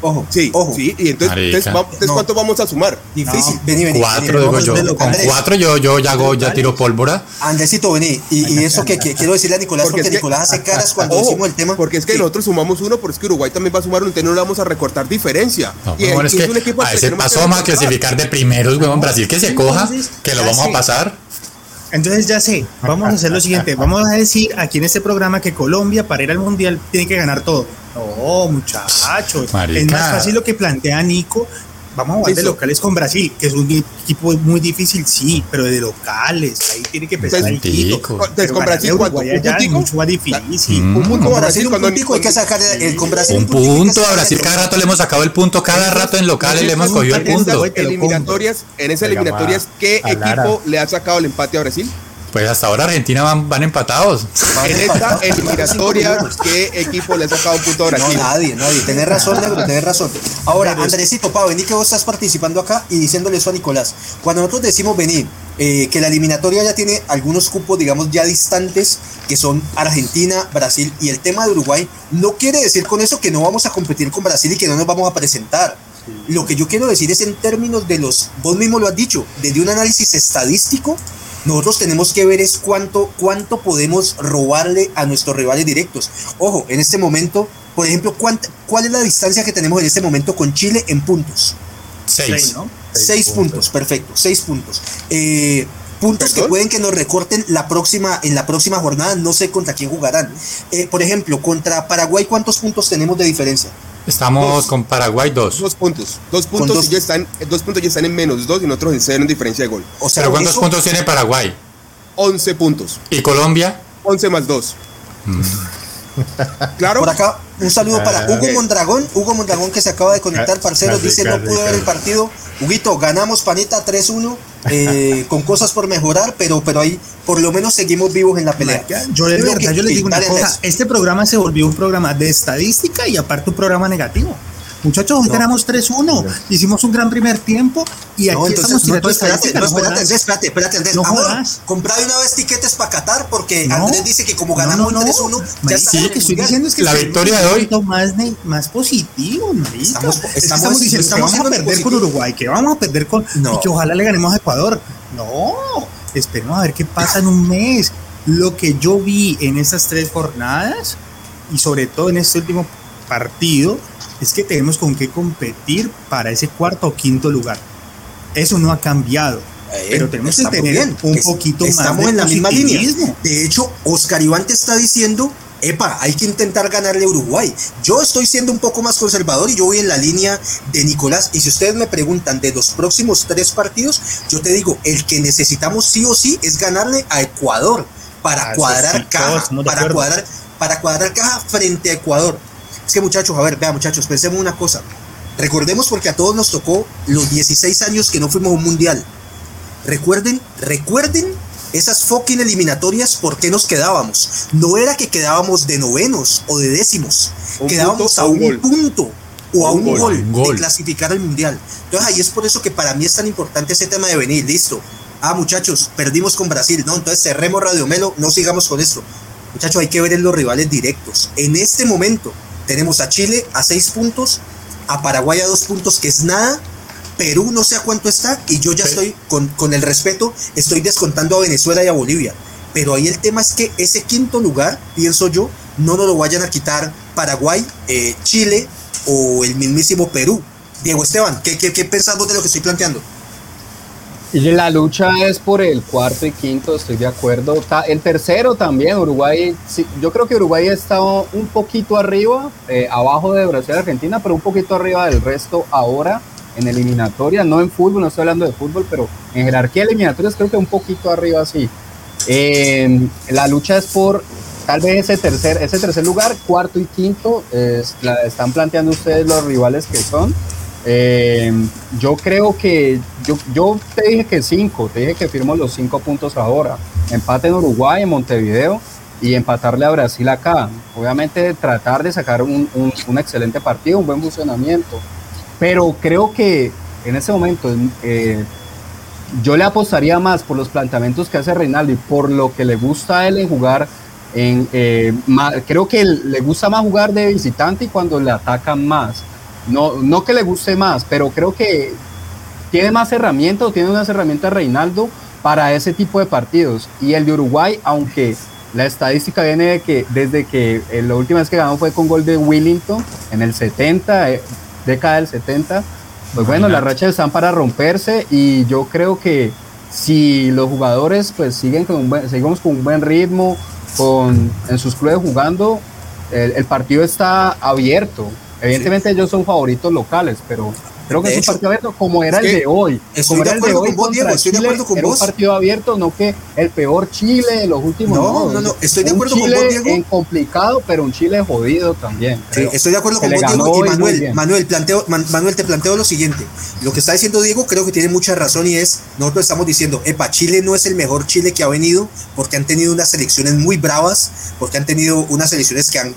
ojo, sí, ojo. sí. Y entonces, ¿cuánto vamos a sumar? Difícil. Vení, vení. Cuatro, digo yo. Con cuatro yo, yo ya hago, ya tiro pólvora. Andresito, vení. Y, y eso que, quiero decirle a Nicolás, porque, Nicolás hace [LAUGHS] caras cuando decimos el tema. Porque es que nosotros sumamos uno, pero es que Uruguay también va a sumar uno, entonces no le vamos a recortar diferencia. y, es que a ese paso vamos a clasificar de primeros, weón. Brasil que se coja, que lo vamos a pasar. Entonces ya sé, vamos a hacer lo siguiente, vamos a decir aquí en este programa que Colombia para ir al Mundial tiene que ganar todo. No, muchachos, es más fácil lo que plantea Nico Vamos a jugar de locales con Brasil, que es un equipo muy difícil, sí, pero de locales. Ahí tiene que empezar el equipo. Entonces, con Brasil, ¿cuánto? ¿Un mucho más difícil. Un punto a Brasil, puntico hay que sacar el, con Brasil. Un punto a Brasil, cada rato le hemos sacado el punto, cada rato en locales le hemos cogido el punto. Eliminatorias, en esas eliminatorias, ¿qué equipo le ha sacado el empate a Brasil? Pues hasta ahora Argentina van, van empatados. En esta eliminatoria, ¿qué equipo le ha sacado un punto a Brasil? No, nadie, nadie. Tenés razón, Negro, tenés razón. Ahora, Andresito, Pau, vení que vos estás participando acá y diciéndole eso a Nicolás. Cuando nosotros decimos venir, eh, que la eliminatoria ya tiene algunos cupos, digamos, ya distantes, que son Argentina, Brasil y el tema de Uruguay, no quiere decir con eso que no vamos a competir con Brasil y que no nos vamos a presentar. Lo que yo quiero decir es en términos de los, vos mismo lo has dicho, desde un análisis estadístico, nosotros tenemos que ver es cuánto, cuánto podemos robarle a nuestros rivales directos. Ojo, en este momento, por ejemplo, ¿cuál es la distancia que tenemos en este momento con Chile en puntos? Seis. Seis, puntos. perfecto, seis puntos. Eh, puntos que pueden que nos recorten la próxima, en la próxima jornada, no sé contra quién jugarán. Eh, por ejemplo, contra Paraguay, ¿cuántos puntos tenemos de diferencia? Estamos con Paraguay dos. Dos puntos. Dos puntos, ya están, dos puntos ya están en menos dos y nosotros en cero en diferencia de gol. O sea, ¿Pero cuántos puntos tiene Paraguay? 11 puntos. ¿Y Colombia? 11 más 2. Claro. Por acá, un saludo para Hugo Mondragón. Hugo Mondragón que se acaba de conectar, parceros. Dice: No pude ver el partido. Huguito, ganamos panita 3-1. Eh, con cosas por mejorar, pero, pero ahí por lo menos seguimos vivos en la pelea. Yo, le digo una cosa: este programa se volvió un programa de estadística y aparte un programa negativo. Muchachos, hoy ganamos 3-1. Hicimos un gran primer tiempo y aquí estamos no, espérate, no, espérate, espérate, espérate, Andrés. No comprad una vez tiquetes para Qatar porque Andrés dice que como ganamos 3-1, ya está. Sí, lo que estoy diciendo es que la victoria de hoy. más, más positivo, Estamos, estamos, diciendo que vamos a perder con Uruguay, que vamos a perder con y que ojalá le ganemos a Ecuador. No, esperemos a ver qué pasa en un mes. Lo que yo vi en esas tres jornadas y sobre todo en este último partido es que tenemos con qué competir para ese cuarto o quinto lugar. Eso no ha cambiado. Eh, pero tenemos que tener un poquito más. Estamos en la misma línea. De hecho, Oscar Iván te está diciendo, epa, hay que intentar ganarle a Uruguay. Yo estoy siendo un poco más conservador y yo voy en la línea de Nicolás. Y si ustedes me preguntan de los próximos tres partidos, yo te digo, el que necesitamos sí o sí es ganarle a Ecuador para ah, cuadrar caja, para cuadrar, para cuadrar caja frente a Ecuador. Es que muchachos, a ver, vea muchachos, pensemos una cosa. Recordemos porque a todos nos tocó los 16 años que no fuimos a un mundial. Recuerden, recuerden esas fucking eliminatorias, ¿por qué nos quedábamos? No era que quedábamos de novenos o de décimos, quedábamos a un, punto o a un, gol, de clasificar al mundial. Entonces ahí es por eso que para mí es tan importante ese tema de venir, listo. Ah, muchachos, perdimos con Brasil, no, entonces cerremos Radio Melo, no sigamos con esto. Muchachos, hay que ver en los rivales directos. En este momento, tenemos a Chile a seis puntos, a Paraguay a dos puntos, que es nada. Perú no sé a cuánto está y yo ya estoy, con, con el respeto, estoy descontando a Venezuela y a Bolivia. Pero ahí el tema es que ese quinto lugar, pienso yo, no nos lo vayan a quitar Paraguay, eh, Chile o el mismísimo Perú. Diego Esteban, ¿qué, qué, qué pensás de lo que estoy planteando? Y la lucha es por el cuarto y quinto, estoy de acuerdo. El tercero también, Uruguay, yo creo que Uruguay estado un poquito arriba, eh, abajo de Brasil y Argentina, pero un poquito arriba del resto ahora en eliminatoria, no en fútbol, no estoy hablando de fútbol, pero en jerarquía eliminatorias creo que un poquito arriba sí. Em, la lucha es por tal vez ese tercer, ese tercer lugar, cuarto y quinto, la, están planteando ustedes los rivales que son. Eh, yo creo que yo, yo te dije que cinco, te dije que firmo los cinco puntos ahora. Empate en Uruguay, en Montevideo y empatarle a Brasil acá. Obviamente tratar de sacar un, un, excelente partido, un buen funcionamiento. Pero creo que en ese momento eh, yo le apostaría más por los planteamientos que hace Reinaldo y por lo que le gusta a él en jugar. En, eh, creo que le gusta más jugar de visitante y cuando le atacan más no, no que le guste más, pero creo que tiene más herramientas, tiene unas herramientas Reinaldo para ese tipo de partidos. Y el de Uruguay, aunque la estadística viene de que desde que eh, la última vez que ganó fue con gol de Willington en el 70, eh, década del 70, pues bueno, las rachas están para romperse y yo creo que si los jugadores pues siguen con un seguimos con un buen ritmo, con, en sus clubes jugando, el partido está abierto. Evidentemente ellos son favoritos locales, pero creo que es un partido abierto como era el de hoy. Como era el de hoy vos, Diego, estoy Chile, de acuerdo con era vos. un partido abierto, no que el peor Chile de los últimos. No, no, no, estoy de acuerdo Chile con vos, Diego. En complicado, pero un Chile jodido también. Sí, estoy de acuerdo con vos, Diego. Y Manuel, Manuel, planteo, Manuel, te planteo lo siguiente. Lo que está diciendo Diego creo que tiene mucha razón y es, nosotros estamos diciendo, epa, Chile no es el mejor Chile que ha venido porque han tenido unas selecciones muy bravas, porque han tenido unas selecciones que han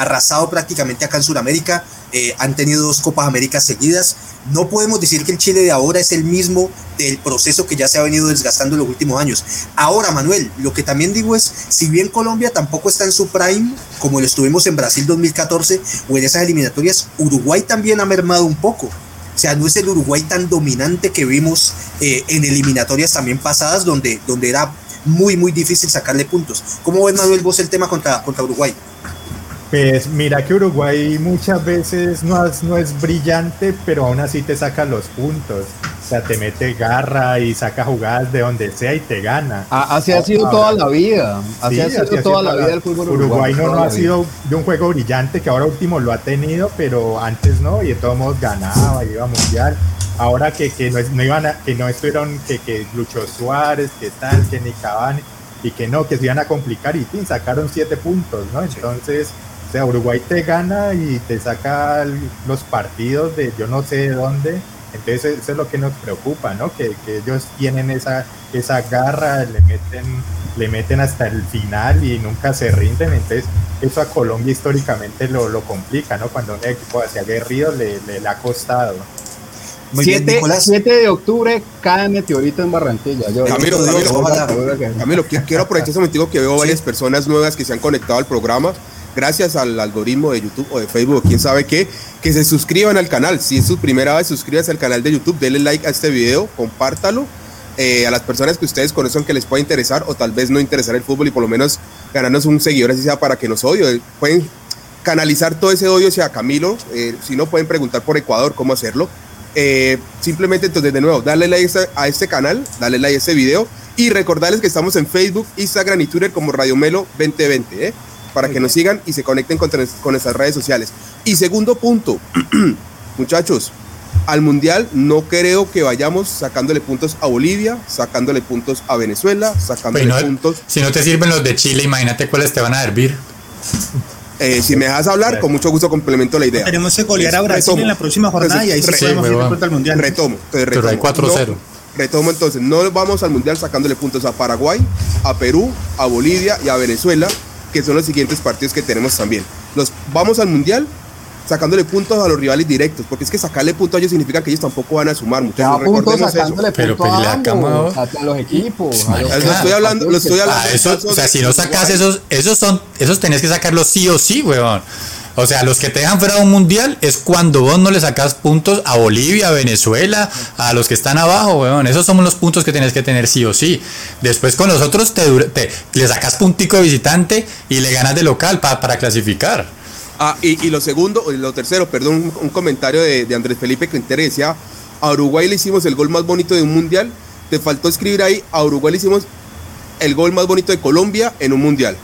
arrasado prácticamente acá en Sudamérica, eh, han tenido dos Copas Américas seguidas. No podemos decir que el Chile de ahora es el mismo del proceso que ya se ha venido desgastando en los últimos años. Ahora, Manuel, lo que también digo es, si bien Colombia tampoco está en su prime, como lo estuvimos en Brasil 2014 o en esas eliminatorias, Uruguay también ha mermado un poco. O sea, no es el Uruguay tan dominante que vimos eh, en eliminatorias también pasadas, donde, donde era muy, muy difícil sacarle puntos. ¿Cómo ves, Manuel, vos el tema contra, contra Uruguay? Pues mira que Uruguay muchas veces no es, no es brillante, pero aún así te saca los puntos. O sea, te mete garra y saca jugadas de donde sea y te gana. Ah, así ha sido toda la vida. Así ha sido toda la vida el fútbol Uruguay. no, no ha sido de un juego brillante que ahora último lo ha tenido, pero antes no, y de todos modos ganaba, iba a mundial. Ahora que, que no, iban a, que no estuvieron, que, que Lucho Suárez, que tal, que ni Cavani, y que no, que se iban a complicar y fin, sacaron siete puntos, ¿no? Entonces, o sea, Uruguay te gana y te saca los partidos de yo no sé de dónde entonces eso es lo que nos preocupa, ¿no? Que, ellos tienen esa, esa garra, le meten, le meten hasta el final y nunca se rinden. Entonces eso a Colombia históricamente lo, lo complica, ¿no? Cuando un equipo hacia aguerrido le, le, ha costado. 7, 7, de octubre cae meteorito en Barranquilla. Camilo, Camilo, quiero aprovechar ese momento que veo varias personas nuevas que se han conectado al programa gracias al algoritmo de YouTube o de Facebook, quién sabe qué, que se suscriban al canal. Si es su primera vez, suscríbase al canal de YouTube, denle like a este video, compártalo. Eh, a las personas que ustedes conocen que les pueda interesar o tal vez no interesar el fútbol y por lo menos ganarnos un seguidor así sea para que nos odie. Pueden canalizar todo ese odio hacia Camilo. Eh, si no, pueden preguntar por Ecuador cómo hacerlo. Eh, simplemente entonces de nuevo, darle like a este canal, darle like a este video y recordarles que estamos en Facebook, Instagram y Twitter como Radio Melo 2020. Para que nos sigan y se conecten con, con nuestras redes sociales. Y segundo punto, [CLEARS THROAT] muchachos, al Mundial no creo que vayamos sacándole puntos a Bolivia, sacándole puntos a Venezuela, sacándole puntos... Si no te sirven los de Chile, imagínate cuáles te van a servir. Eh, si me dejas hablar, con mucho gusto complemento la idea. Tenemos que golear a Brasil en la próxima jornada y ahí sí podemos ir al Mundial. Retomo. retomo. 4-0. retomo entonces, no vamos al Mundial sacándole puntos a Paraguay, a Perú, a Bolivia y a Venezuela que son los siguientes partidos que tenemos también. Los vamos al Mundial sacándole puntos a los rivales directos, porque es que sacarle puntos a ellos significa que ellos tampoco van a sumar, muchachos. Recordemos eso. Pero pues, a, ambos, a, los equipos. A los lo estoy hablando, lo estoy hablando. eso, o sea, si no sacas esos, esos son, esos tenés que sacarlos sí o sí, weón. O sea, los que te dejan fuera de un mundial es cuando vos no le sacas puntos a Bolivia, a Venezuela, a los que están abajo, weón. Esos son los puntos que tienes que tener sí o sí. Después con los otros te, te le sacas puntico de visitante y le ganas de local para clasificar. Ah, y, y, lo segundo, lo tercero, perdón, un, comentario de, de, Andrés Felipe Quintero decía, a Uruguay le hicimos el gol más bonito de un mundial. Te faltó escribir ahí, a Uruguay le hicimos el gol más bonito de Colombia en un mundial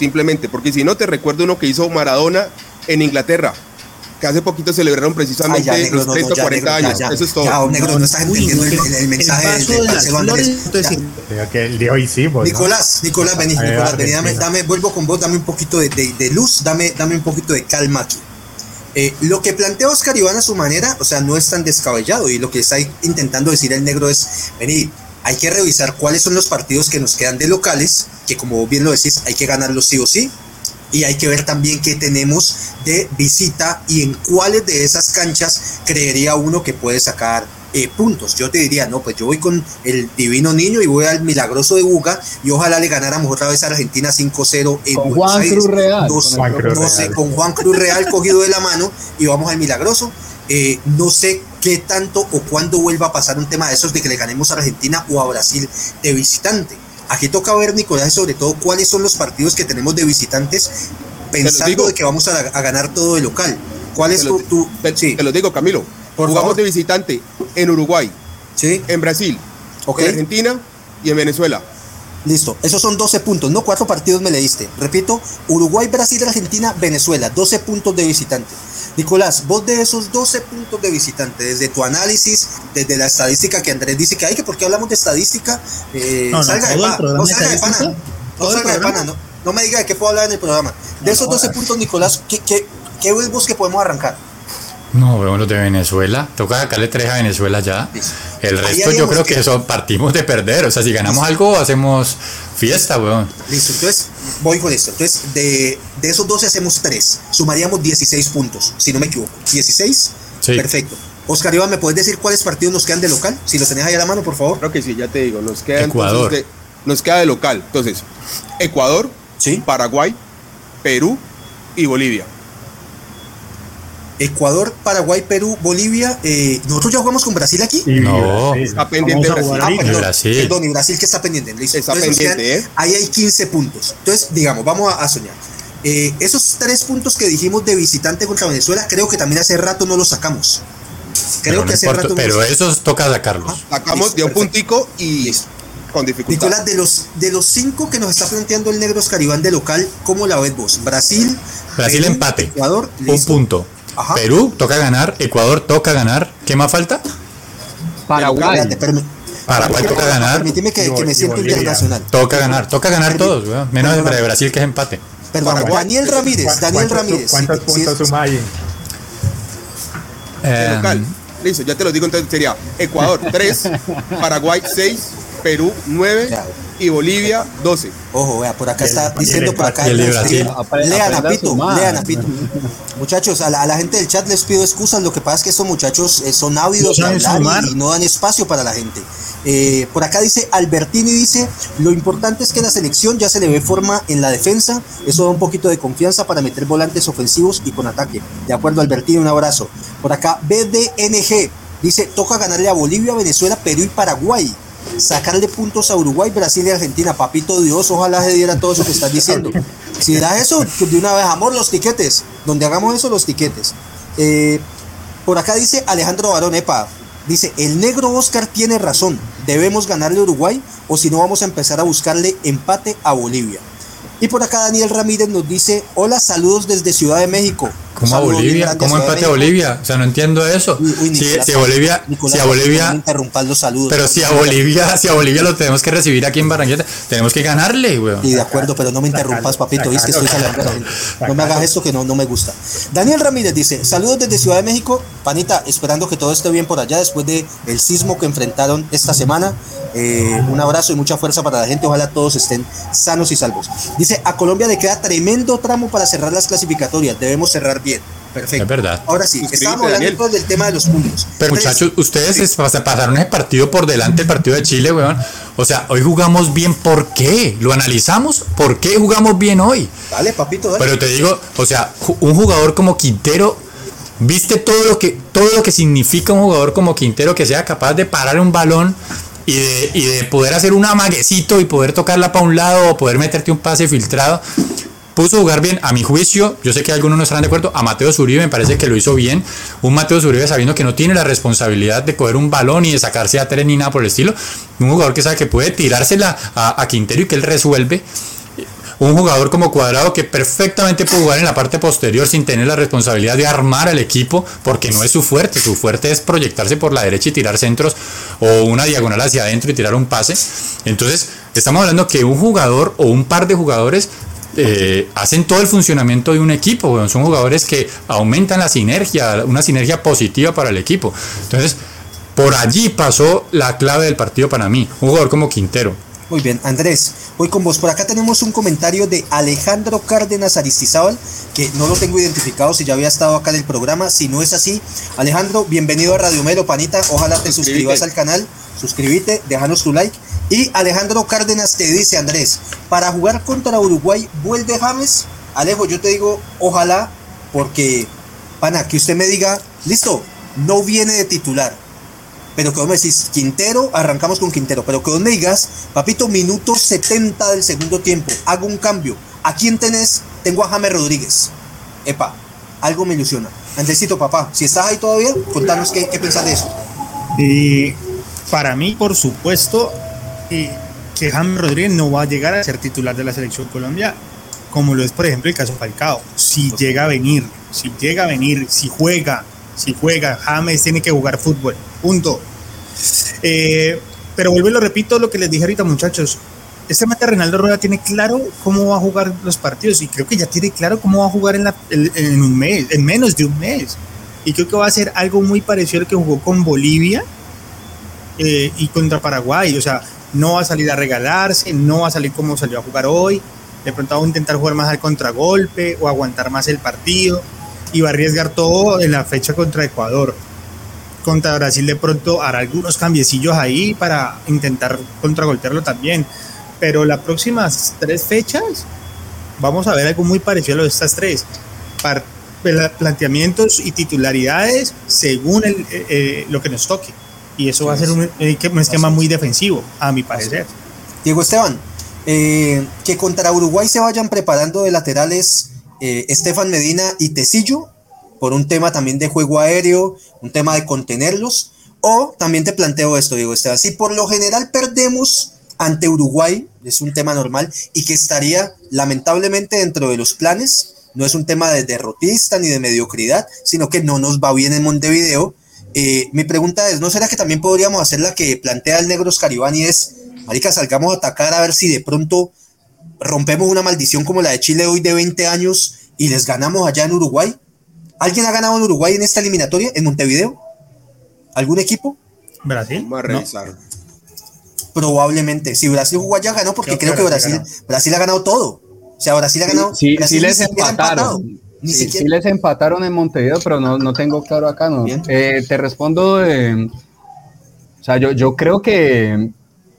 simplemente, porque si no te recuerdo uno que hizo Maradona en Inglaterra, que hace poquito celebraron precisamente Ay, los 30 o 40 años. Eso es todo. Ya, negro, no estás entendiendo el, el, mensaje de, de Nicolás, Nicolás, vení, Nicolás, vení, dame, dame, vuelvo con vos, dame un poquito de, de luz, dame, dame un poquito de calma aquí. Eh, lo que plantea Oscar Iván a su manera, o sea, no es tan descabellado y lo que está intentando decir el negro es, vení, hay que revisar cuáles son los partidos que nos quedan de locales, que como bien lo decís, hay que ganarlos sí o sí, y hay que ver también qué tenemos de visita y en cuáles de esas canchas creería uno que puede sacar eh, puntos. Yo te diría, no, pues yo voy con el divino niño y voy al milagroso de Buga y ojalá le ganáramos otra vez a Argentina 5-0 en con Juan Cruz Real. con Juan Cruz Real cogido de la mano y vamos al milagroso. Eh, no sé qué tanto o cuándo vuelva a pasar un tema de esos de que le ganemos a Argentina o a Brasil de visitante. Aquí toca ver, Nicolás, sobre todo cuáles son los partidos que tenemos de visitantes pensando de que vamos a, ganar todo de local. ¿Cuál es tu, sí. Te lo digo, Camilo. Jugamos de visitante en Uruguay, ¿Sí? en Brasil, en Argentina y en Venezuela. Listo, esos son 12 puntos, no cuatro partidos me leíste. Repito, Uruguay, Brasil, Argentina, Venezuela, 12 puntos de visitante. Nicolás, vos de esos 12 puntos de visitante, desde tu análisis, desde la estadística que Andrés dice que hay, que porque hablamos de estadística, eh, salga, de, pana, no salga de pana, no salga de pana, no, me diga de qué puedo hablar en el programa. De esos 12 puntos, Nicolás, ¿qué, qué, qué vos que podemos arrancar? No, vemos los de Venezuela. Toca sacarle tres a Venezuela ya. El resto yo creo que, eso partimos de perder. O sea, si ganamos algo, hacemos fiesta, weón. Listo, entonces voy con esto. Entonces, de, de esos 12 hacemos tres. Sumaríamos 16 puntos, si no me equivoco. ¿16? Sí. Perfecto. Oscar Iván, ¿me puedes decir cuáles partidos nos quedan de local? Si los tenés ahí a la mano, por favor. Creo que sí, ya te digo. Nos queda Ecuador. De, nos queda de local. Entonces, Ecuador, ¿Sí? Paraguay, Perú y Bolivia. Ecuador, Paraguay, Perú, Bolivia. Eh, ¿Nosotros ya jugamos con Brasil aquí? No, está pendiente Brasil. Ah, perdón, Brasil. Perdón, y Brasil que está pendiente. Está pendiente, ¿eh? Ahí hay 15 puntos. Entonces, digamos, vamos a, soñar. Eh, esos tres puntos que dijimos de visitante contra Venezuela, creo que también hace rato no los sacamos. Creo que hace rato Pero esos toca sacarlos. Sacamos de un puntico y con dificultad. Nicolás, de los, de los cinco que nos está planteando el negro Escaribán de local, ¿cómo la ves vos? Brasil. Brasil empate. Ecuador, un punto. Perú toca ganar, Ecuador toca ganar. ¿Qué más falta? Paraguay. Paraguay toca ganar. Permíteme que, me siento internacional. Toca ganar, toca ganar todos, menos el de Brasil que es empate. Perdón, Daniel Ramírez, Daniel Ramírez. ¿Cuántos puntos suma ahí? local. Listo, ya te lo digo entonces sería Ecuador 3, [LAUGHS] Paraguay 6, Perú 9 y Bolivia 12. Ojo, vea, por acá está diciendo por acá. Lean a Pito, lean a Pito. Muchachos, a la, gente del chat les pido excusas. Lo que pasa es que estos muchachos eh, son ávidos de hablar y, no dan espacio para la gente. Eh, por acá dice Albertini, dice, lo importante es que la selección ya se le ve forma en la defensa. Eso da un poquito de confianza para meter volantes ofensivos y con ataque. De acuerdo, Albertini, un abrazo. Por acá, BDNG. Dice, toca ganarle a Bolivia, Venezuela, Perú y Paraguay sacarle puntos a Uruguay, Brasil y Argentina. Papito Dios, ojalá se diera todo eso que estás diciendo. [LAUGHS] Si da eso, de una vez, amor, los tiquetes. Donde hagamos eso, los tiquetes. Eh, por acá dice Alejandro Barón, epa, dice, el negro Oscar tiene razón, debemos ganarle a Uruguay o si no vamos a empezar a buscarle empate a Bolivia. Y por acá Daniel Ramírez nos dice, hola, saludos desde Ciudad de México. ¿Cómo a Bolivia? ¿Cómo empate a Bolivia? O sea, no entiendo eso. si, a Bolivia, si a Bolivia, los saludos. Pero si a Bolivia, si a Bolivia lo tenemos que recibir aquí en Barranquilla, tenemos que ganarle, güey. Y de acuerdo, pero no me interrumpas, papito, que estoy No me hagas esto que no, no me gusta. Daniel Ramírez dice, saludos desde Ciudad de México, panita, esperando que todo esté bien por allá después de el sismo que enfrentaron esta semana. Eh, un abrazo y mucha fuerza para la gente. Ojalá todos estén sanos y salvos. Dice, a Colombia le queda tremendo tramo para cerrar las clasificatorias. Debemos cerrar bien. Perfecto. Es verdad. Ahora sí, estamos hablando del tema de los puntos. Pero muchachos, ustedes pasaron ese partido por delante, el partido de Chile, weón. O sea, hoy jugamos bien, ¿por qué? ¿Lo analizamos? ¿Por qué jugamos bien hoy? Dale, papito, dale. Pero te digo, o sea, un jugador como Quintero, ¿viste todo lo que, todo lo que significa un jugador como Quintero que sea capaz de parar un balón? y de, y de poder hacer un amaguecito y poder tocarla para un lado o poder meterte un pase filtrado. Puso jugar bien, a mi juicio, yo sé que algunos no estarán de acuerdo, a Mateo Zuribe me parece que lo hizo bien. Un Mateo Zuribe sabiendo que no tiene la responsabilidad de coger un balón y de sacarse a tres ni nada por el estilo. Un jugador que sabe que puede tirársela a, a Quintero y que él resuelve un jugador como Cuadrado que perfectamente puede jugar en la parte posterior sin tener la responsabilidad de armar al equipo, porque no es su fuerte, su fuerte es proyectarse por la derecha y tirar centros o una diagonal hacia adentro y tirar un pase. Entonces, estamos hablando que un jugador o un par de jugadores eh, hacen todo el funcionamiento de un equipo, son jugadores que aumentan la sinergia, una sinergia positiva para el equipo. Entonces, por allí pasó la clave del partido para mí, un jugador como Quintero. Muy bien, Andrés, voy con vos. Por acá tenemos un comentario de Alejandro Cárdenas Aristizábal, que no lo tengo identificado si ya había estado acá en el programa. Si no es así, Alejandro, bienvenido a Radio Melo, panita. Ojalá te suscribas al canal, suscríbete, déjanos tu like. Y Alejandro Cárdenas te dice, Andrés, para jugar contra Uruguay, ¿vuelve James? Alejo, yo te digo, ojalá, porque, pana, que usted me diga, listo, no viene de titular pero que vos me decís, Quintero, arrancamos con Quintero, pero que vos me digas, papito, minuto 70 del segundo tiempo, hago un cambio. ¿A quién tenés? Tengo a James Rodríguez. Epa, algo me ilusiona. Andresito, papá, si estás ahí todavía, contanos qué, qué pensás de eso. Y para mí, por supuesto, que James Rodríguez no va a llegar a ser titular de la selección Colombia, como lo es, por ejemplo, el caso Falcao. Si llega a venir, si llega a venir, si juega, si juega, James tiene que jugar fútbol. Punto. Eh, pero vuelvo y lo repito lo que les dije ahorita, muchachos. Este mate Reinaldo Rueda tiene claro cómo va a jugar los partidos y creo que ya tiene claro cómo va a jugar en, en un mes, en menos de un mes. Y creo que va a ser algo muy parecido al que jugó con Bolivia eh, y contra Paraguay. O sea, no va a salir a regalarse, no va a salir como salió a jugar hoy. De pronto va a intentar jugar más al contragolpe o aguantar más el partido y va a arriesgar todo en la fecha contra Ecuador contra Brasil de pronto hará algunos cambiecillos ahí para intentar contragolpearlo también. Pero las próximas tres fechas vamos a ver algo muy parecido a lo de estas tres. planteamientos y titularidades según eh, eh, lo que nos toque. Y eso va a ser un, un esquema muy defensivo, a mi parecer. Diego Esteban, que contra Uruguay se vayan preparando de laterales Estefan Medina y Tecillo, por un tema también de juego aéreo, un tema de contenerlos, o también te planteo esto, Diego Esteban, si por lo general perdemos ante Uruguay, es un tema normal, y que estaría lamentablemente dentro de los planes, no es un tema de derrotista ni de mediocridad, sino que no nos va bien en Montevideo. Eh, mi pregunta es, ¿no será que también podríamos hacer la que plantea el negro Scaribani es, marica, salgamos a atacar a ver si de pronto rompemos una maldición como la de Chile hoy de 20 años y les ganamos allá en Uruguay? ¿Alguien ha ganado en Uruguay en esta eliminatoria, en Montevideo? ¿Algún equipo? Brasil. Vamos a revisar. Probablemente. Si Brasil jugó allá, ganó porque creo, que Brasil, Brasil ha ganado todo. O sea, Brasil ha ganado. Sí, sí, les empataron. Sí, les empataron en Montevideo, pero no, no tengo claro acá. No. Eh, te respondo. o sea, yo, yo creo que,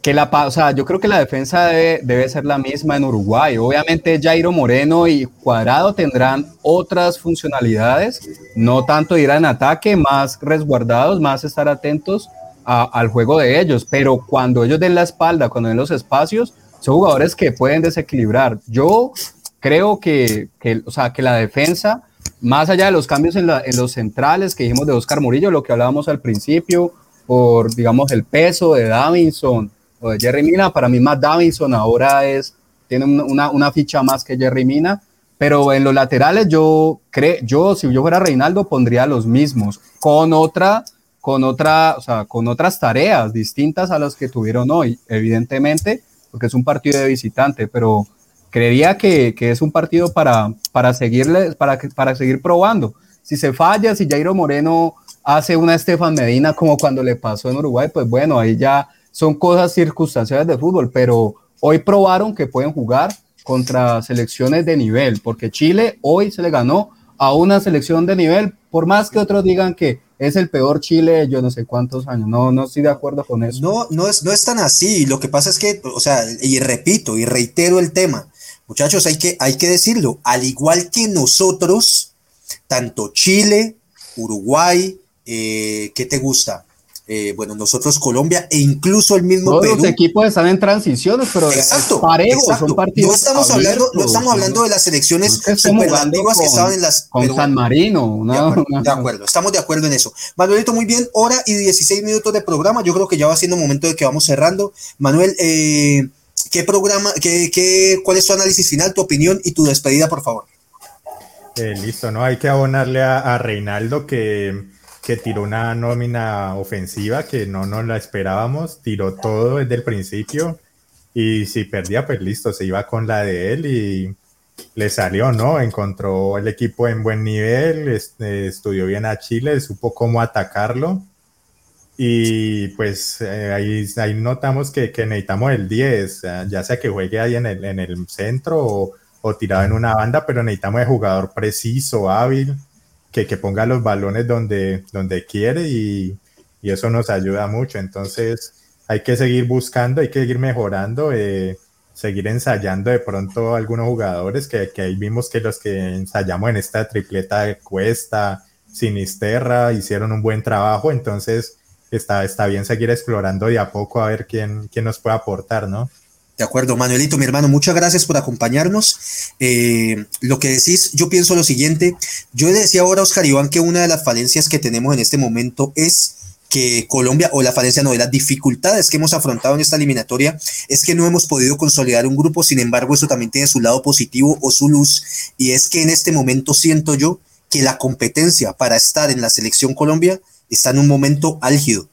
que la, o sea, yo creo que la defensa debe, debe, ser la misma en Uruguay. Obviamente Jairo Moreno y Cuadrado tendrán otras funcionalidades, no tanto ir en ataque, más resguardados, más estar atentos al juego de ellos, pero cuando ellos den la espalda, cuando den los espacios, son jugadores que pueden desequilibrar. Yo creo que, que o sea, que la defensa, más allá de los cambios en, en, los centrales que dijimos de Oscar Murillo, lo que hablábamos al principio, por, digamos, el peso de Davinson o de Jerry Mina, para mí más Davinson ahora es, tiene una, una ficha más que Jerry Mina, pero en los laterales yo creo, yo si yo fuera Reinaldo pondría los mismos, con otra con, otra, o sea, con otras tareas distintas a las que tuvieron hoy, evidentemente, porque es un partido de visitante, pero creería que, es un partido para, para, seguirle, para, para seguir probando. Si se falla, si Jairo Moreno hace una Estefan Medina como cuando le pasó en Uruguay, pues bueno, ahí ya son cosas circunstanciales de fútbol, pero hoy probaron que pueden jugar contra selecciones de nivel, porque Chile hoy se le ganó a una selección de nivel, por más que otros digan que es el peor Chile yo no sé cuántos años. No, no estoy de acuerdo con eso. No, no es, no es tan así. Lo que pasa es que, o sea, y repito y reitero el tema, muchachos, hay que, hay que decirlo, al igual que nosotros, tanto Chile, Uruguay, eh, ¿qué te gusta? Eh, bueno, nosotros Colombia e incluso el mismo Todos los equipos están en transiciones, pero exacto, son partidos no estamos hablando, no estamos hablando de las selecciones superlativas que estaban en las con San Marino, de, acuerdo, estamos de acuerdo en eso. Manuelito, muy bien, hora y 16 minutos de programa. Yo creo que ya va siendo momento de que vamos cerrando. Manuel, eh, ¿qué programa, qué, qué, cuál es tu análisis final, tu opinión y tu despedida, por favor? Eh, listo, no hay que abonarle a Reinaldo que que tiró una nómina ofensiva que no nos la esperábamos, tiró todo desde el principio y si perdía, pues listo, se iba con la de él y le salió, ¿no? Encontró el equipo en buen nivel, estudió bien a Chile, supo cómo atacarlo y pues eh, ahí, notamos que, que, necesitamos el 10, ya sea que juegue ahí en el, en el centro o, o tirado en una banda, pero necesitamos el jugador preciso, hábil que, que, ponga los balones donde, donde quiere y, y, eso nos ayuda mucho. Entonces hay que seguir buscando, hay que seguir mejorando, eh, seguir ensayando de pronto algunos jugadores que, que, ahí vimos que los que ensayamos en esta tripleta de Cuesta, Sinisterra, hicieron un buen trabajo. Entonces está, está bien seguir explorando de a poco a ver quién, quién nos puede aportar, ¿no? De acuerdo, Manuelito, mi hermano, muchas gracias por acompañarnos. Eh, lo que decís, yo pienso lo siguiente, yo le decía ahora a Oscar Iván que una de las falencias que tenemos en este momento es que Colombia, o la falencia no, de las dificultades que hemos afrontado en esta eliminatoria, es que no hemos podido consolidar un grupo, sin embargo, eso también tiene su lado positivo o su luz, y es que en este momento siento yo que la competencia para estar en la selección Colombia está en un momento álgido.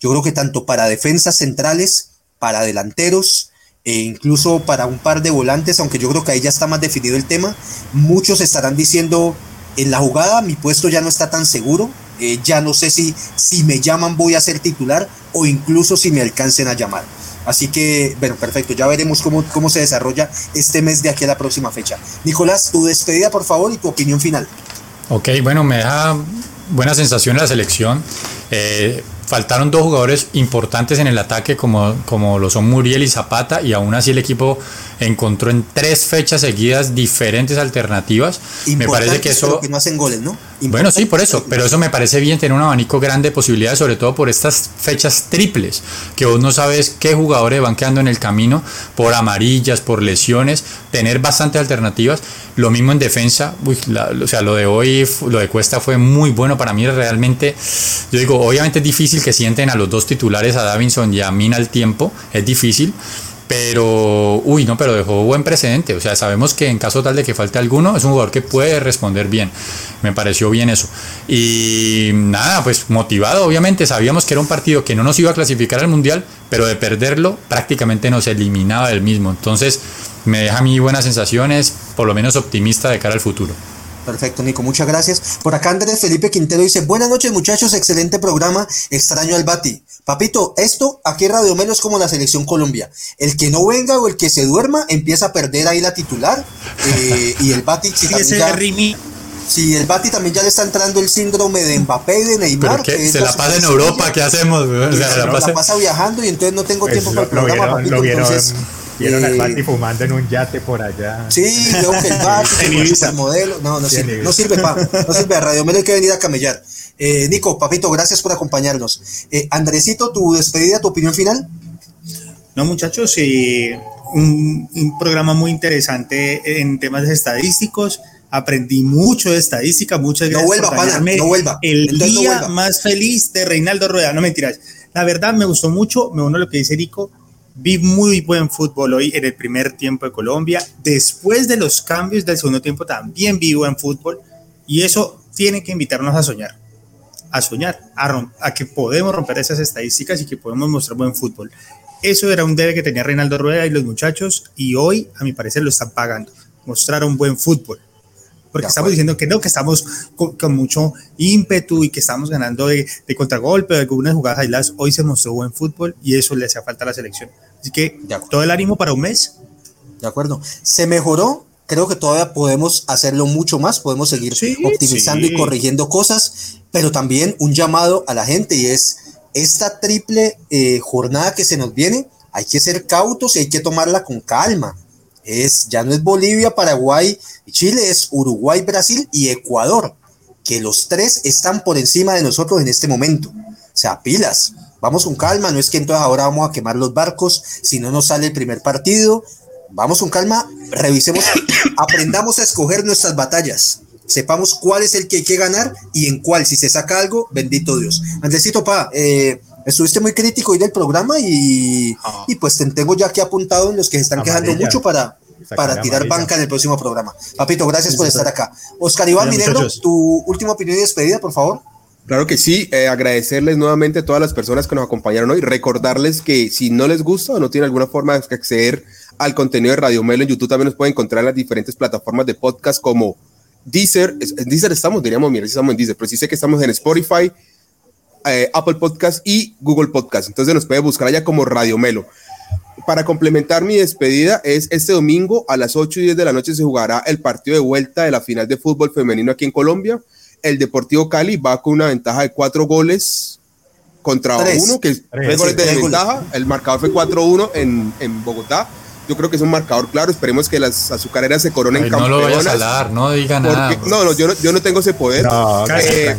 Yo creo que tanto para defensas centrales, para delanteros, e incluso para un par de volantes, aunque yo creo que ahí ya está más definido el tema, muchos estarán diciendo, en la jugada mi puesto ya no está tan seguro, eh, ya no sé si, si me llaman voy a ser titular o incluso si me alcancen a llamar. Así que, bueno, perfecto, ya veremos cómo, cómo se desarrolla este mes de aquí a la próxima fecha. Nicolás, tu despedida, por favor, y tu opinión final. Ok, bueno, me da buena sensación la selección. Eh, faltaron dos jugadores importantes en el ataque como, como lo son Muriel y Zapata y aún así el equipo encontró en tres fechas seguidas diferentes alternativas. Me parece que eso... Que no hacen goles, ¿no? Bueno, sí, por eso, pero eso me parece bien tener un abanico grande de posibilidades, sobre todo por estas fechas triples, que vos no sabes qué jugadores van quedando en el camino por amarillas, por lesiones, tener bastantes alternativas. Lo mismo en defensa, o sea, lo de hoy, lo de Cuesta fue muy bueno para mí, realmente, yo digo, obviamente es difícil que sienten a los dos titulares, a Davinson y a Mina al tiempo, es difícil, pero, uy, no, pero dejó buen precedente. O sea, sabemos que en caso tal de que falte alguno, es un jugador que puede responder bien. Me pareció bien eso. Y nada, pues motivado, obviamente. Sabíamos que era un partido que no nos iba a clasificar al mundial, pero de perderlo prácticamente nos eliminaba del mismo. Entonces, me deja a mí buenas sensaciones, por lo menos optimista de cara al futuro. Perfecto, Nico, muchas gracias. Por acá Andrés Felipe Quintero dice, buenas noches muchachos, excelente programa, extraño al Bati. Papito, esto aquí Radio Melo es como la selección Colombia. El que no venga o el que se duerma empieza a perder ahí la titular [LAUGHS] eh, y el Bati... Sí, ya, Sí, el Bati también ya le está entrando el síndrome de Mbappé y de Neymar. Que se la pasa en Europa, ¿qué hacemos? la, pasa... viajando y entonces no tengo pues tiempo para el programa, papito. entonces, Vieron al Bati fumando en un yate por allá. Sí, veo que el Bati, [LAUGHS] el modelo. No, no sirve, no sirve, pa, [LAUGHS] no sirve. A Radio Melo hay que venir a camellar. Eh, Nico, papito, gracias por acompañarnos. Eh, Andresito, tu despedida, tu opinión final. No, muchachos, eh, un, un, programa muy interesante en temas estadísticos. Aprendí mucho de estadística, muchas gracias no vuelva, por pana, no vuelva. El día más feliz de Reinaldo Rueda, no mentiras. La verdad me gustó mucho, me uno a lo que dice Nico, Vi muy buen fútbol hoy en el primer tiempo de Colombia. Después de los cambios del segundo tiempo también vi buen fútbol. Y eso tiene que invitarnos a soñar. A soñar, a, a que podemos romper esas estadísticas y que podemos mostrar buen fútbol. Eso era un debe que tenía Reinaldo Rueda y los muchachos. Y hoy, a mi parecer, lo están pagando. Mostrar un buen fútbol porque estamos diciendo que no, que estamos con, mucho ímpetu y que estamos ganando de, de contragolpe, de algunas jugadas aisladas. Hoy se mostró buen fútbol y eso le hacía falta a la selección. Así que todo el ánimo para un mes. De acuerdo. Se mejoró. Creo que todavía podemos hacerlo mucho más, podemos seguir optimizando y corrigiendo cosas, pero también un llamado a la gente y es esta triple eh, jornada que se nos viene, hay que ser cautos y hay que tomarla con calma es, ya no es Bolivia, Paraguay y Chile, es Uruguay, Brasil y Ecuador, que los tres están por encima de nosotros en este momento. O sea, pilas, vamos con calma, no es que entonces ahora vamos a quemar los barcos si no nos sale el primer partido. Vamos con calma, revisemos, [COUGHS] aprendamos a escoger nuestras batallas. Sepamos cuál es el que hay que ganar y en cuál, si se saca algo, bendito Dios. Andresito, pa, eh, estuviste muy crítico hoy del programa y, ah. y pues te tengo ya aquí apuntado en los que se están quejando mucho para, para tirar banca en el próximo programa. Papito, gracias por estar acá. Oscar Iván Minero, tu última opinión y despedida, por favor. Claro que sí, eh, agradecerles nuevamente a todas las personas que nos acompañaron hoy, recordarles que si no les gusta o no tienen alguna forma de acceder al contenido de Radio Melo en YouTube, también nos pueden encontrar en las diferentes plataformas de podcast como Deezer, en Deezer estamos, diríamos, mira, estamos en Deezer, pero sí sé que estamos en Spotify, eh, Apple Podcast y Google Podcast. Entonces nos puede buscar allá como Radio Melo. Para complementar mi despedida, es este domingo a las 8 y 10 de la noche se jugará el partido de vuelta de la final de fútbol femenino aquí en Colombia. El Deportivo Cali va con una ventaja de cuatro goles contra uno, que es tres. goles de ventaja. El marcador fue 4-1 en, en Bogotá yo creo que es un marcador claro. Esperemos que las azucareras se coronen Ay, campeonas. No lo vayas a hablar, no diga nada. No, no, yo no, yo no tengo ese poder. No, eh,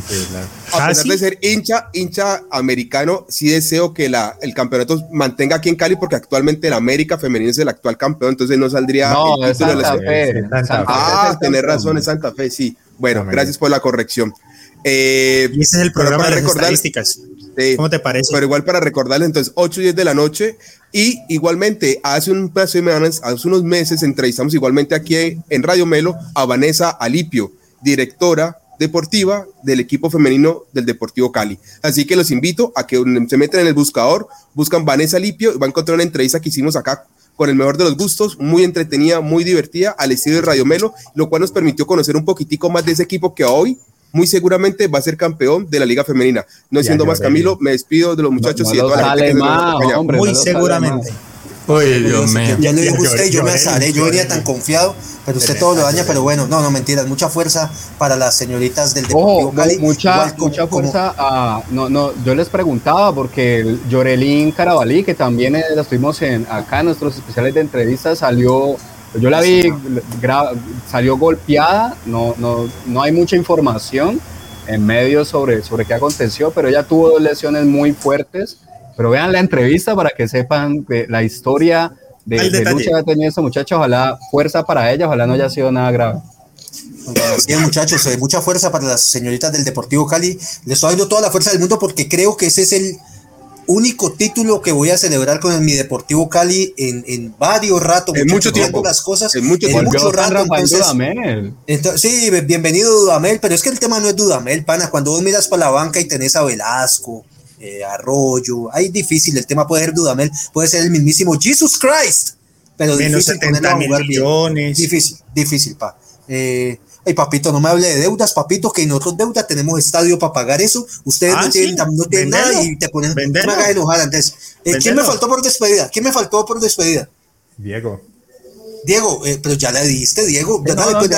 a pesar de ser hincha, hincha americano, sí deseo que la, el campeonato mantenga aquí en Cali, porque actualmente el América femenino es el actual campeón, entonces no saldría. No, es Santa, Fe, Ah, tener razón, es Santa Fe, sí. Bueno, gracias por la corrección. Eh, y ese es el programa de las estadísticas. ¿Cómo te parece? Pero igual para recordarles, entonces, 8 y 10 de la noche. Y igualmente, hace, un, hace unos meses entrevistamos igualmente aquí en Radio Melo a Vanessa Alipio, directora deportiva del equipo femenino del Deportivo Cali. Así que los invito a que se metan en el buscador, buscan Vanessa Alipio y van a encontrar una entrevista que hicimos acá con el mejor de los gustos, muy entretenida, muy divertida, al estilo de Radio Melo, lo cual nos permitió conocer un poquitico más de ese equipo que hoy muy seguramente va a ser campeón de la Liga Femenina. No siendo más, Camilo, me despido de los muchachos y de toda la gente Muy seguramente. Uy, Dios mío. Ya lo dijo usted, yo me azaré, yo venía tan confiado, pero usted todo lo daña, pero bueno, no, no mentiras, mucha fuerza para las señoritas del Deportivo Cali. Mucha, mucha fuerza a, no, no, yo les preguntaba porque Llorelín Carabalí, que también la estuvimos en, acá en nuestros especiales de entrevistas, salió, yo la vi, salió golpeada, no, no, no hay mucha información en medios sobre, sobre qué aconteció, pero ella tuvo dos lesiones muy fuertes pero vean la entrevista para que sepan la historia de, lucha que ha tenido muchacha. Ojalá fuerza para ella, ojalá no haya sido nada grave. Bien, muchachos, eh, mucha fuerza para las señoritas del Deportivo Cali. Les estoy dando toda la fuerza del mundo porque creo que ese es el único título que voy a celebrar con mi Deportivo Cali en, en varios ratos. En mucho tiempo. Las cosas, en mucho, en mucho rato. Entonces, sí, bienvenido Dudamel, pero es que el tema no es Dudamel, pana. Cuando vos miras para la banca y tenés a Velasco, eh, Arroyo, ahí difícil, el tema puede ser Dudamel, puede ser el mismísimo Jesus Christ, pero difícil ponerlo a jugar bien. Difícil, difícil, pa. Eh, ay, papito, no me hable de deudas, papito, que nosotros deuda tenemos estadio para pagar eso. Ustedes no, ah, tienen, no tienen nada y te ponen, no me hagas enojar antes. Eh, ¿Quién me faltó por despedida? ¿Quién me faltó por despedida? Diego. Diego, eh, pero ya le diste, Diego. Ya, dale, pues,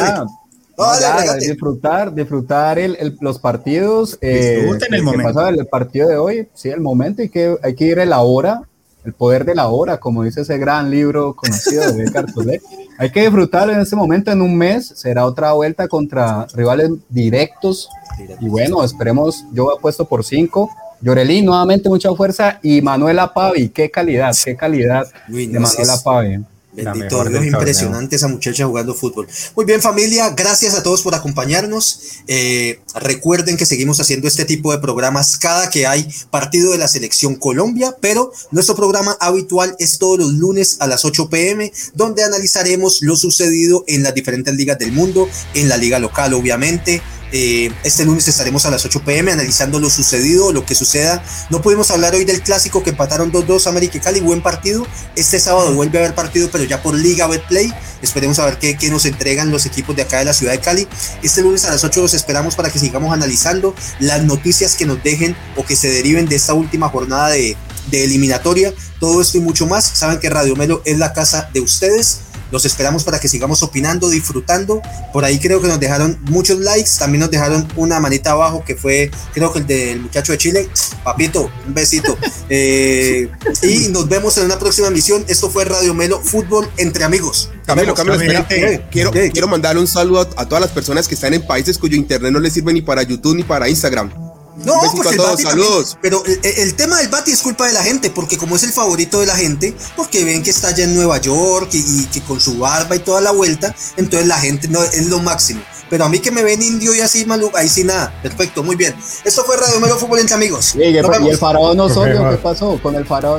dale disfrutar, disfrutar el, los partidos. Eh, el, el momento. el partido de hoy, sí, el momento, y que hay que ir a la hora, el poder de la hora, como dice ese gran libro conocido de Cartolé. hay que disfrutar en este momento, en un mes, será otra vuelta contra rivales directos. Y bueno, esperemos, yo he puesto por cinco. Llorelí, nuevamente mucha fuerza. Y Manuela Pavi, qué calidad, qué calidad de Manuela Pavi. Bendito Dios, impresionante esa muchacha jugando fútbol. Muy bien, familia, gracias a todos por acompañarnos. Eh, recuerden que seguimos haciendo este tipo de programas cada que hay partido de la selección Colombia, pero nuestro programa habitual es todos los lunes a las 8 pm, donde analizaremos lo sucedido en las diferentes ligas del mundo, en la liga local, obviamente eh, este lunes estaremos a las 8 pm analizando lo sucedido, lo que suceda. No pudimos hablar hoy del clásico que empataron 2-2 América y Cali, buen partido. Este sábado vuelve a haber partido, pero ya por Liga Betplay. Esperemos a ver qué, nos entregan los equipos de acá de la ciudad de Cali. Este lunes a las 8 los esperamos para que sigamos analizando las noticias que nos dejen o que se deriven de esta última jornada de eliminatoria. Todo esto y mucho más. Saben que Radio Melo es la casa de ustedes los esperamos para que sigamos opinando, disfrutando. Por ahí creo que nos dejaron muchos likes. También nos dejaron una manita abajo que fue, creo que el del muchacho de Chile. Papito, un besito. [LAUGHS] Eh, y nos vemos en una próxima emisión. Esto fue Radio Melo Fútbol entre amigos. Camilo, Camilo, espera. quiero, quiero mandarle un saludo a, a todas las personas que están en países cuyo internet no les sirve ni para YouTube ni para Instagram. No, porque el Bati saludos. pero el, tema del Bati es culpa de la gente, porque como es el favorito de la gente, porque ven que está allá en Nueva York y, que con su barba y toda la vuelta, entonces la gente no es lo máximo. Pero a mí que me ven indio y así, maluco, ahí sí nada. Perfecto, muy bien. Esto fue Radio Melo Fútbol entre amigos. y el faraón no ¿qué pasó con el faraón?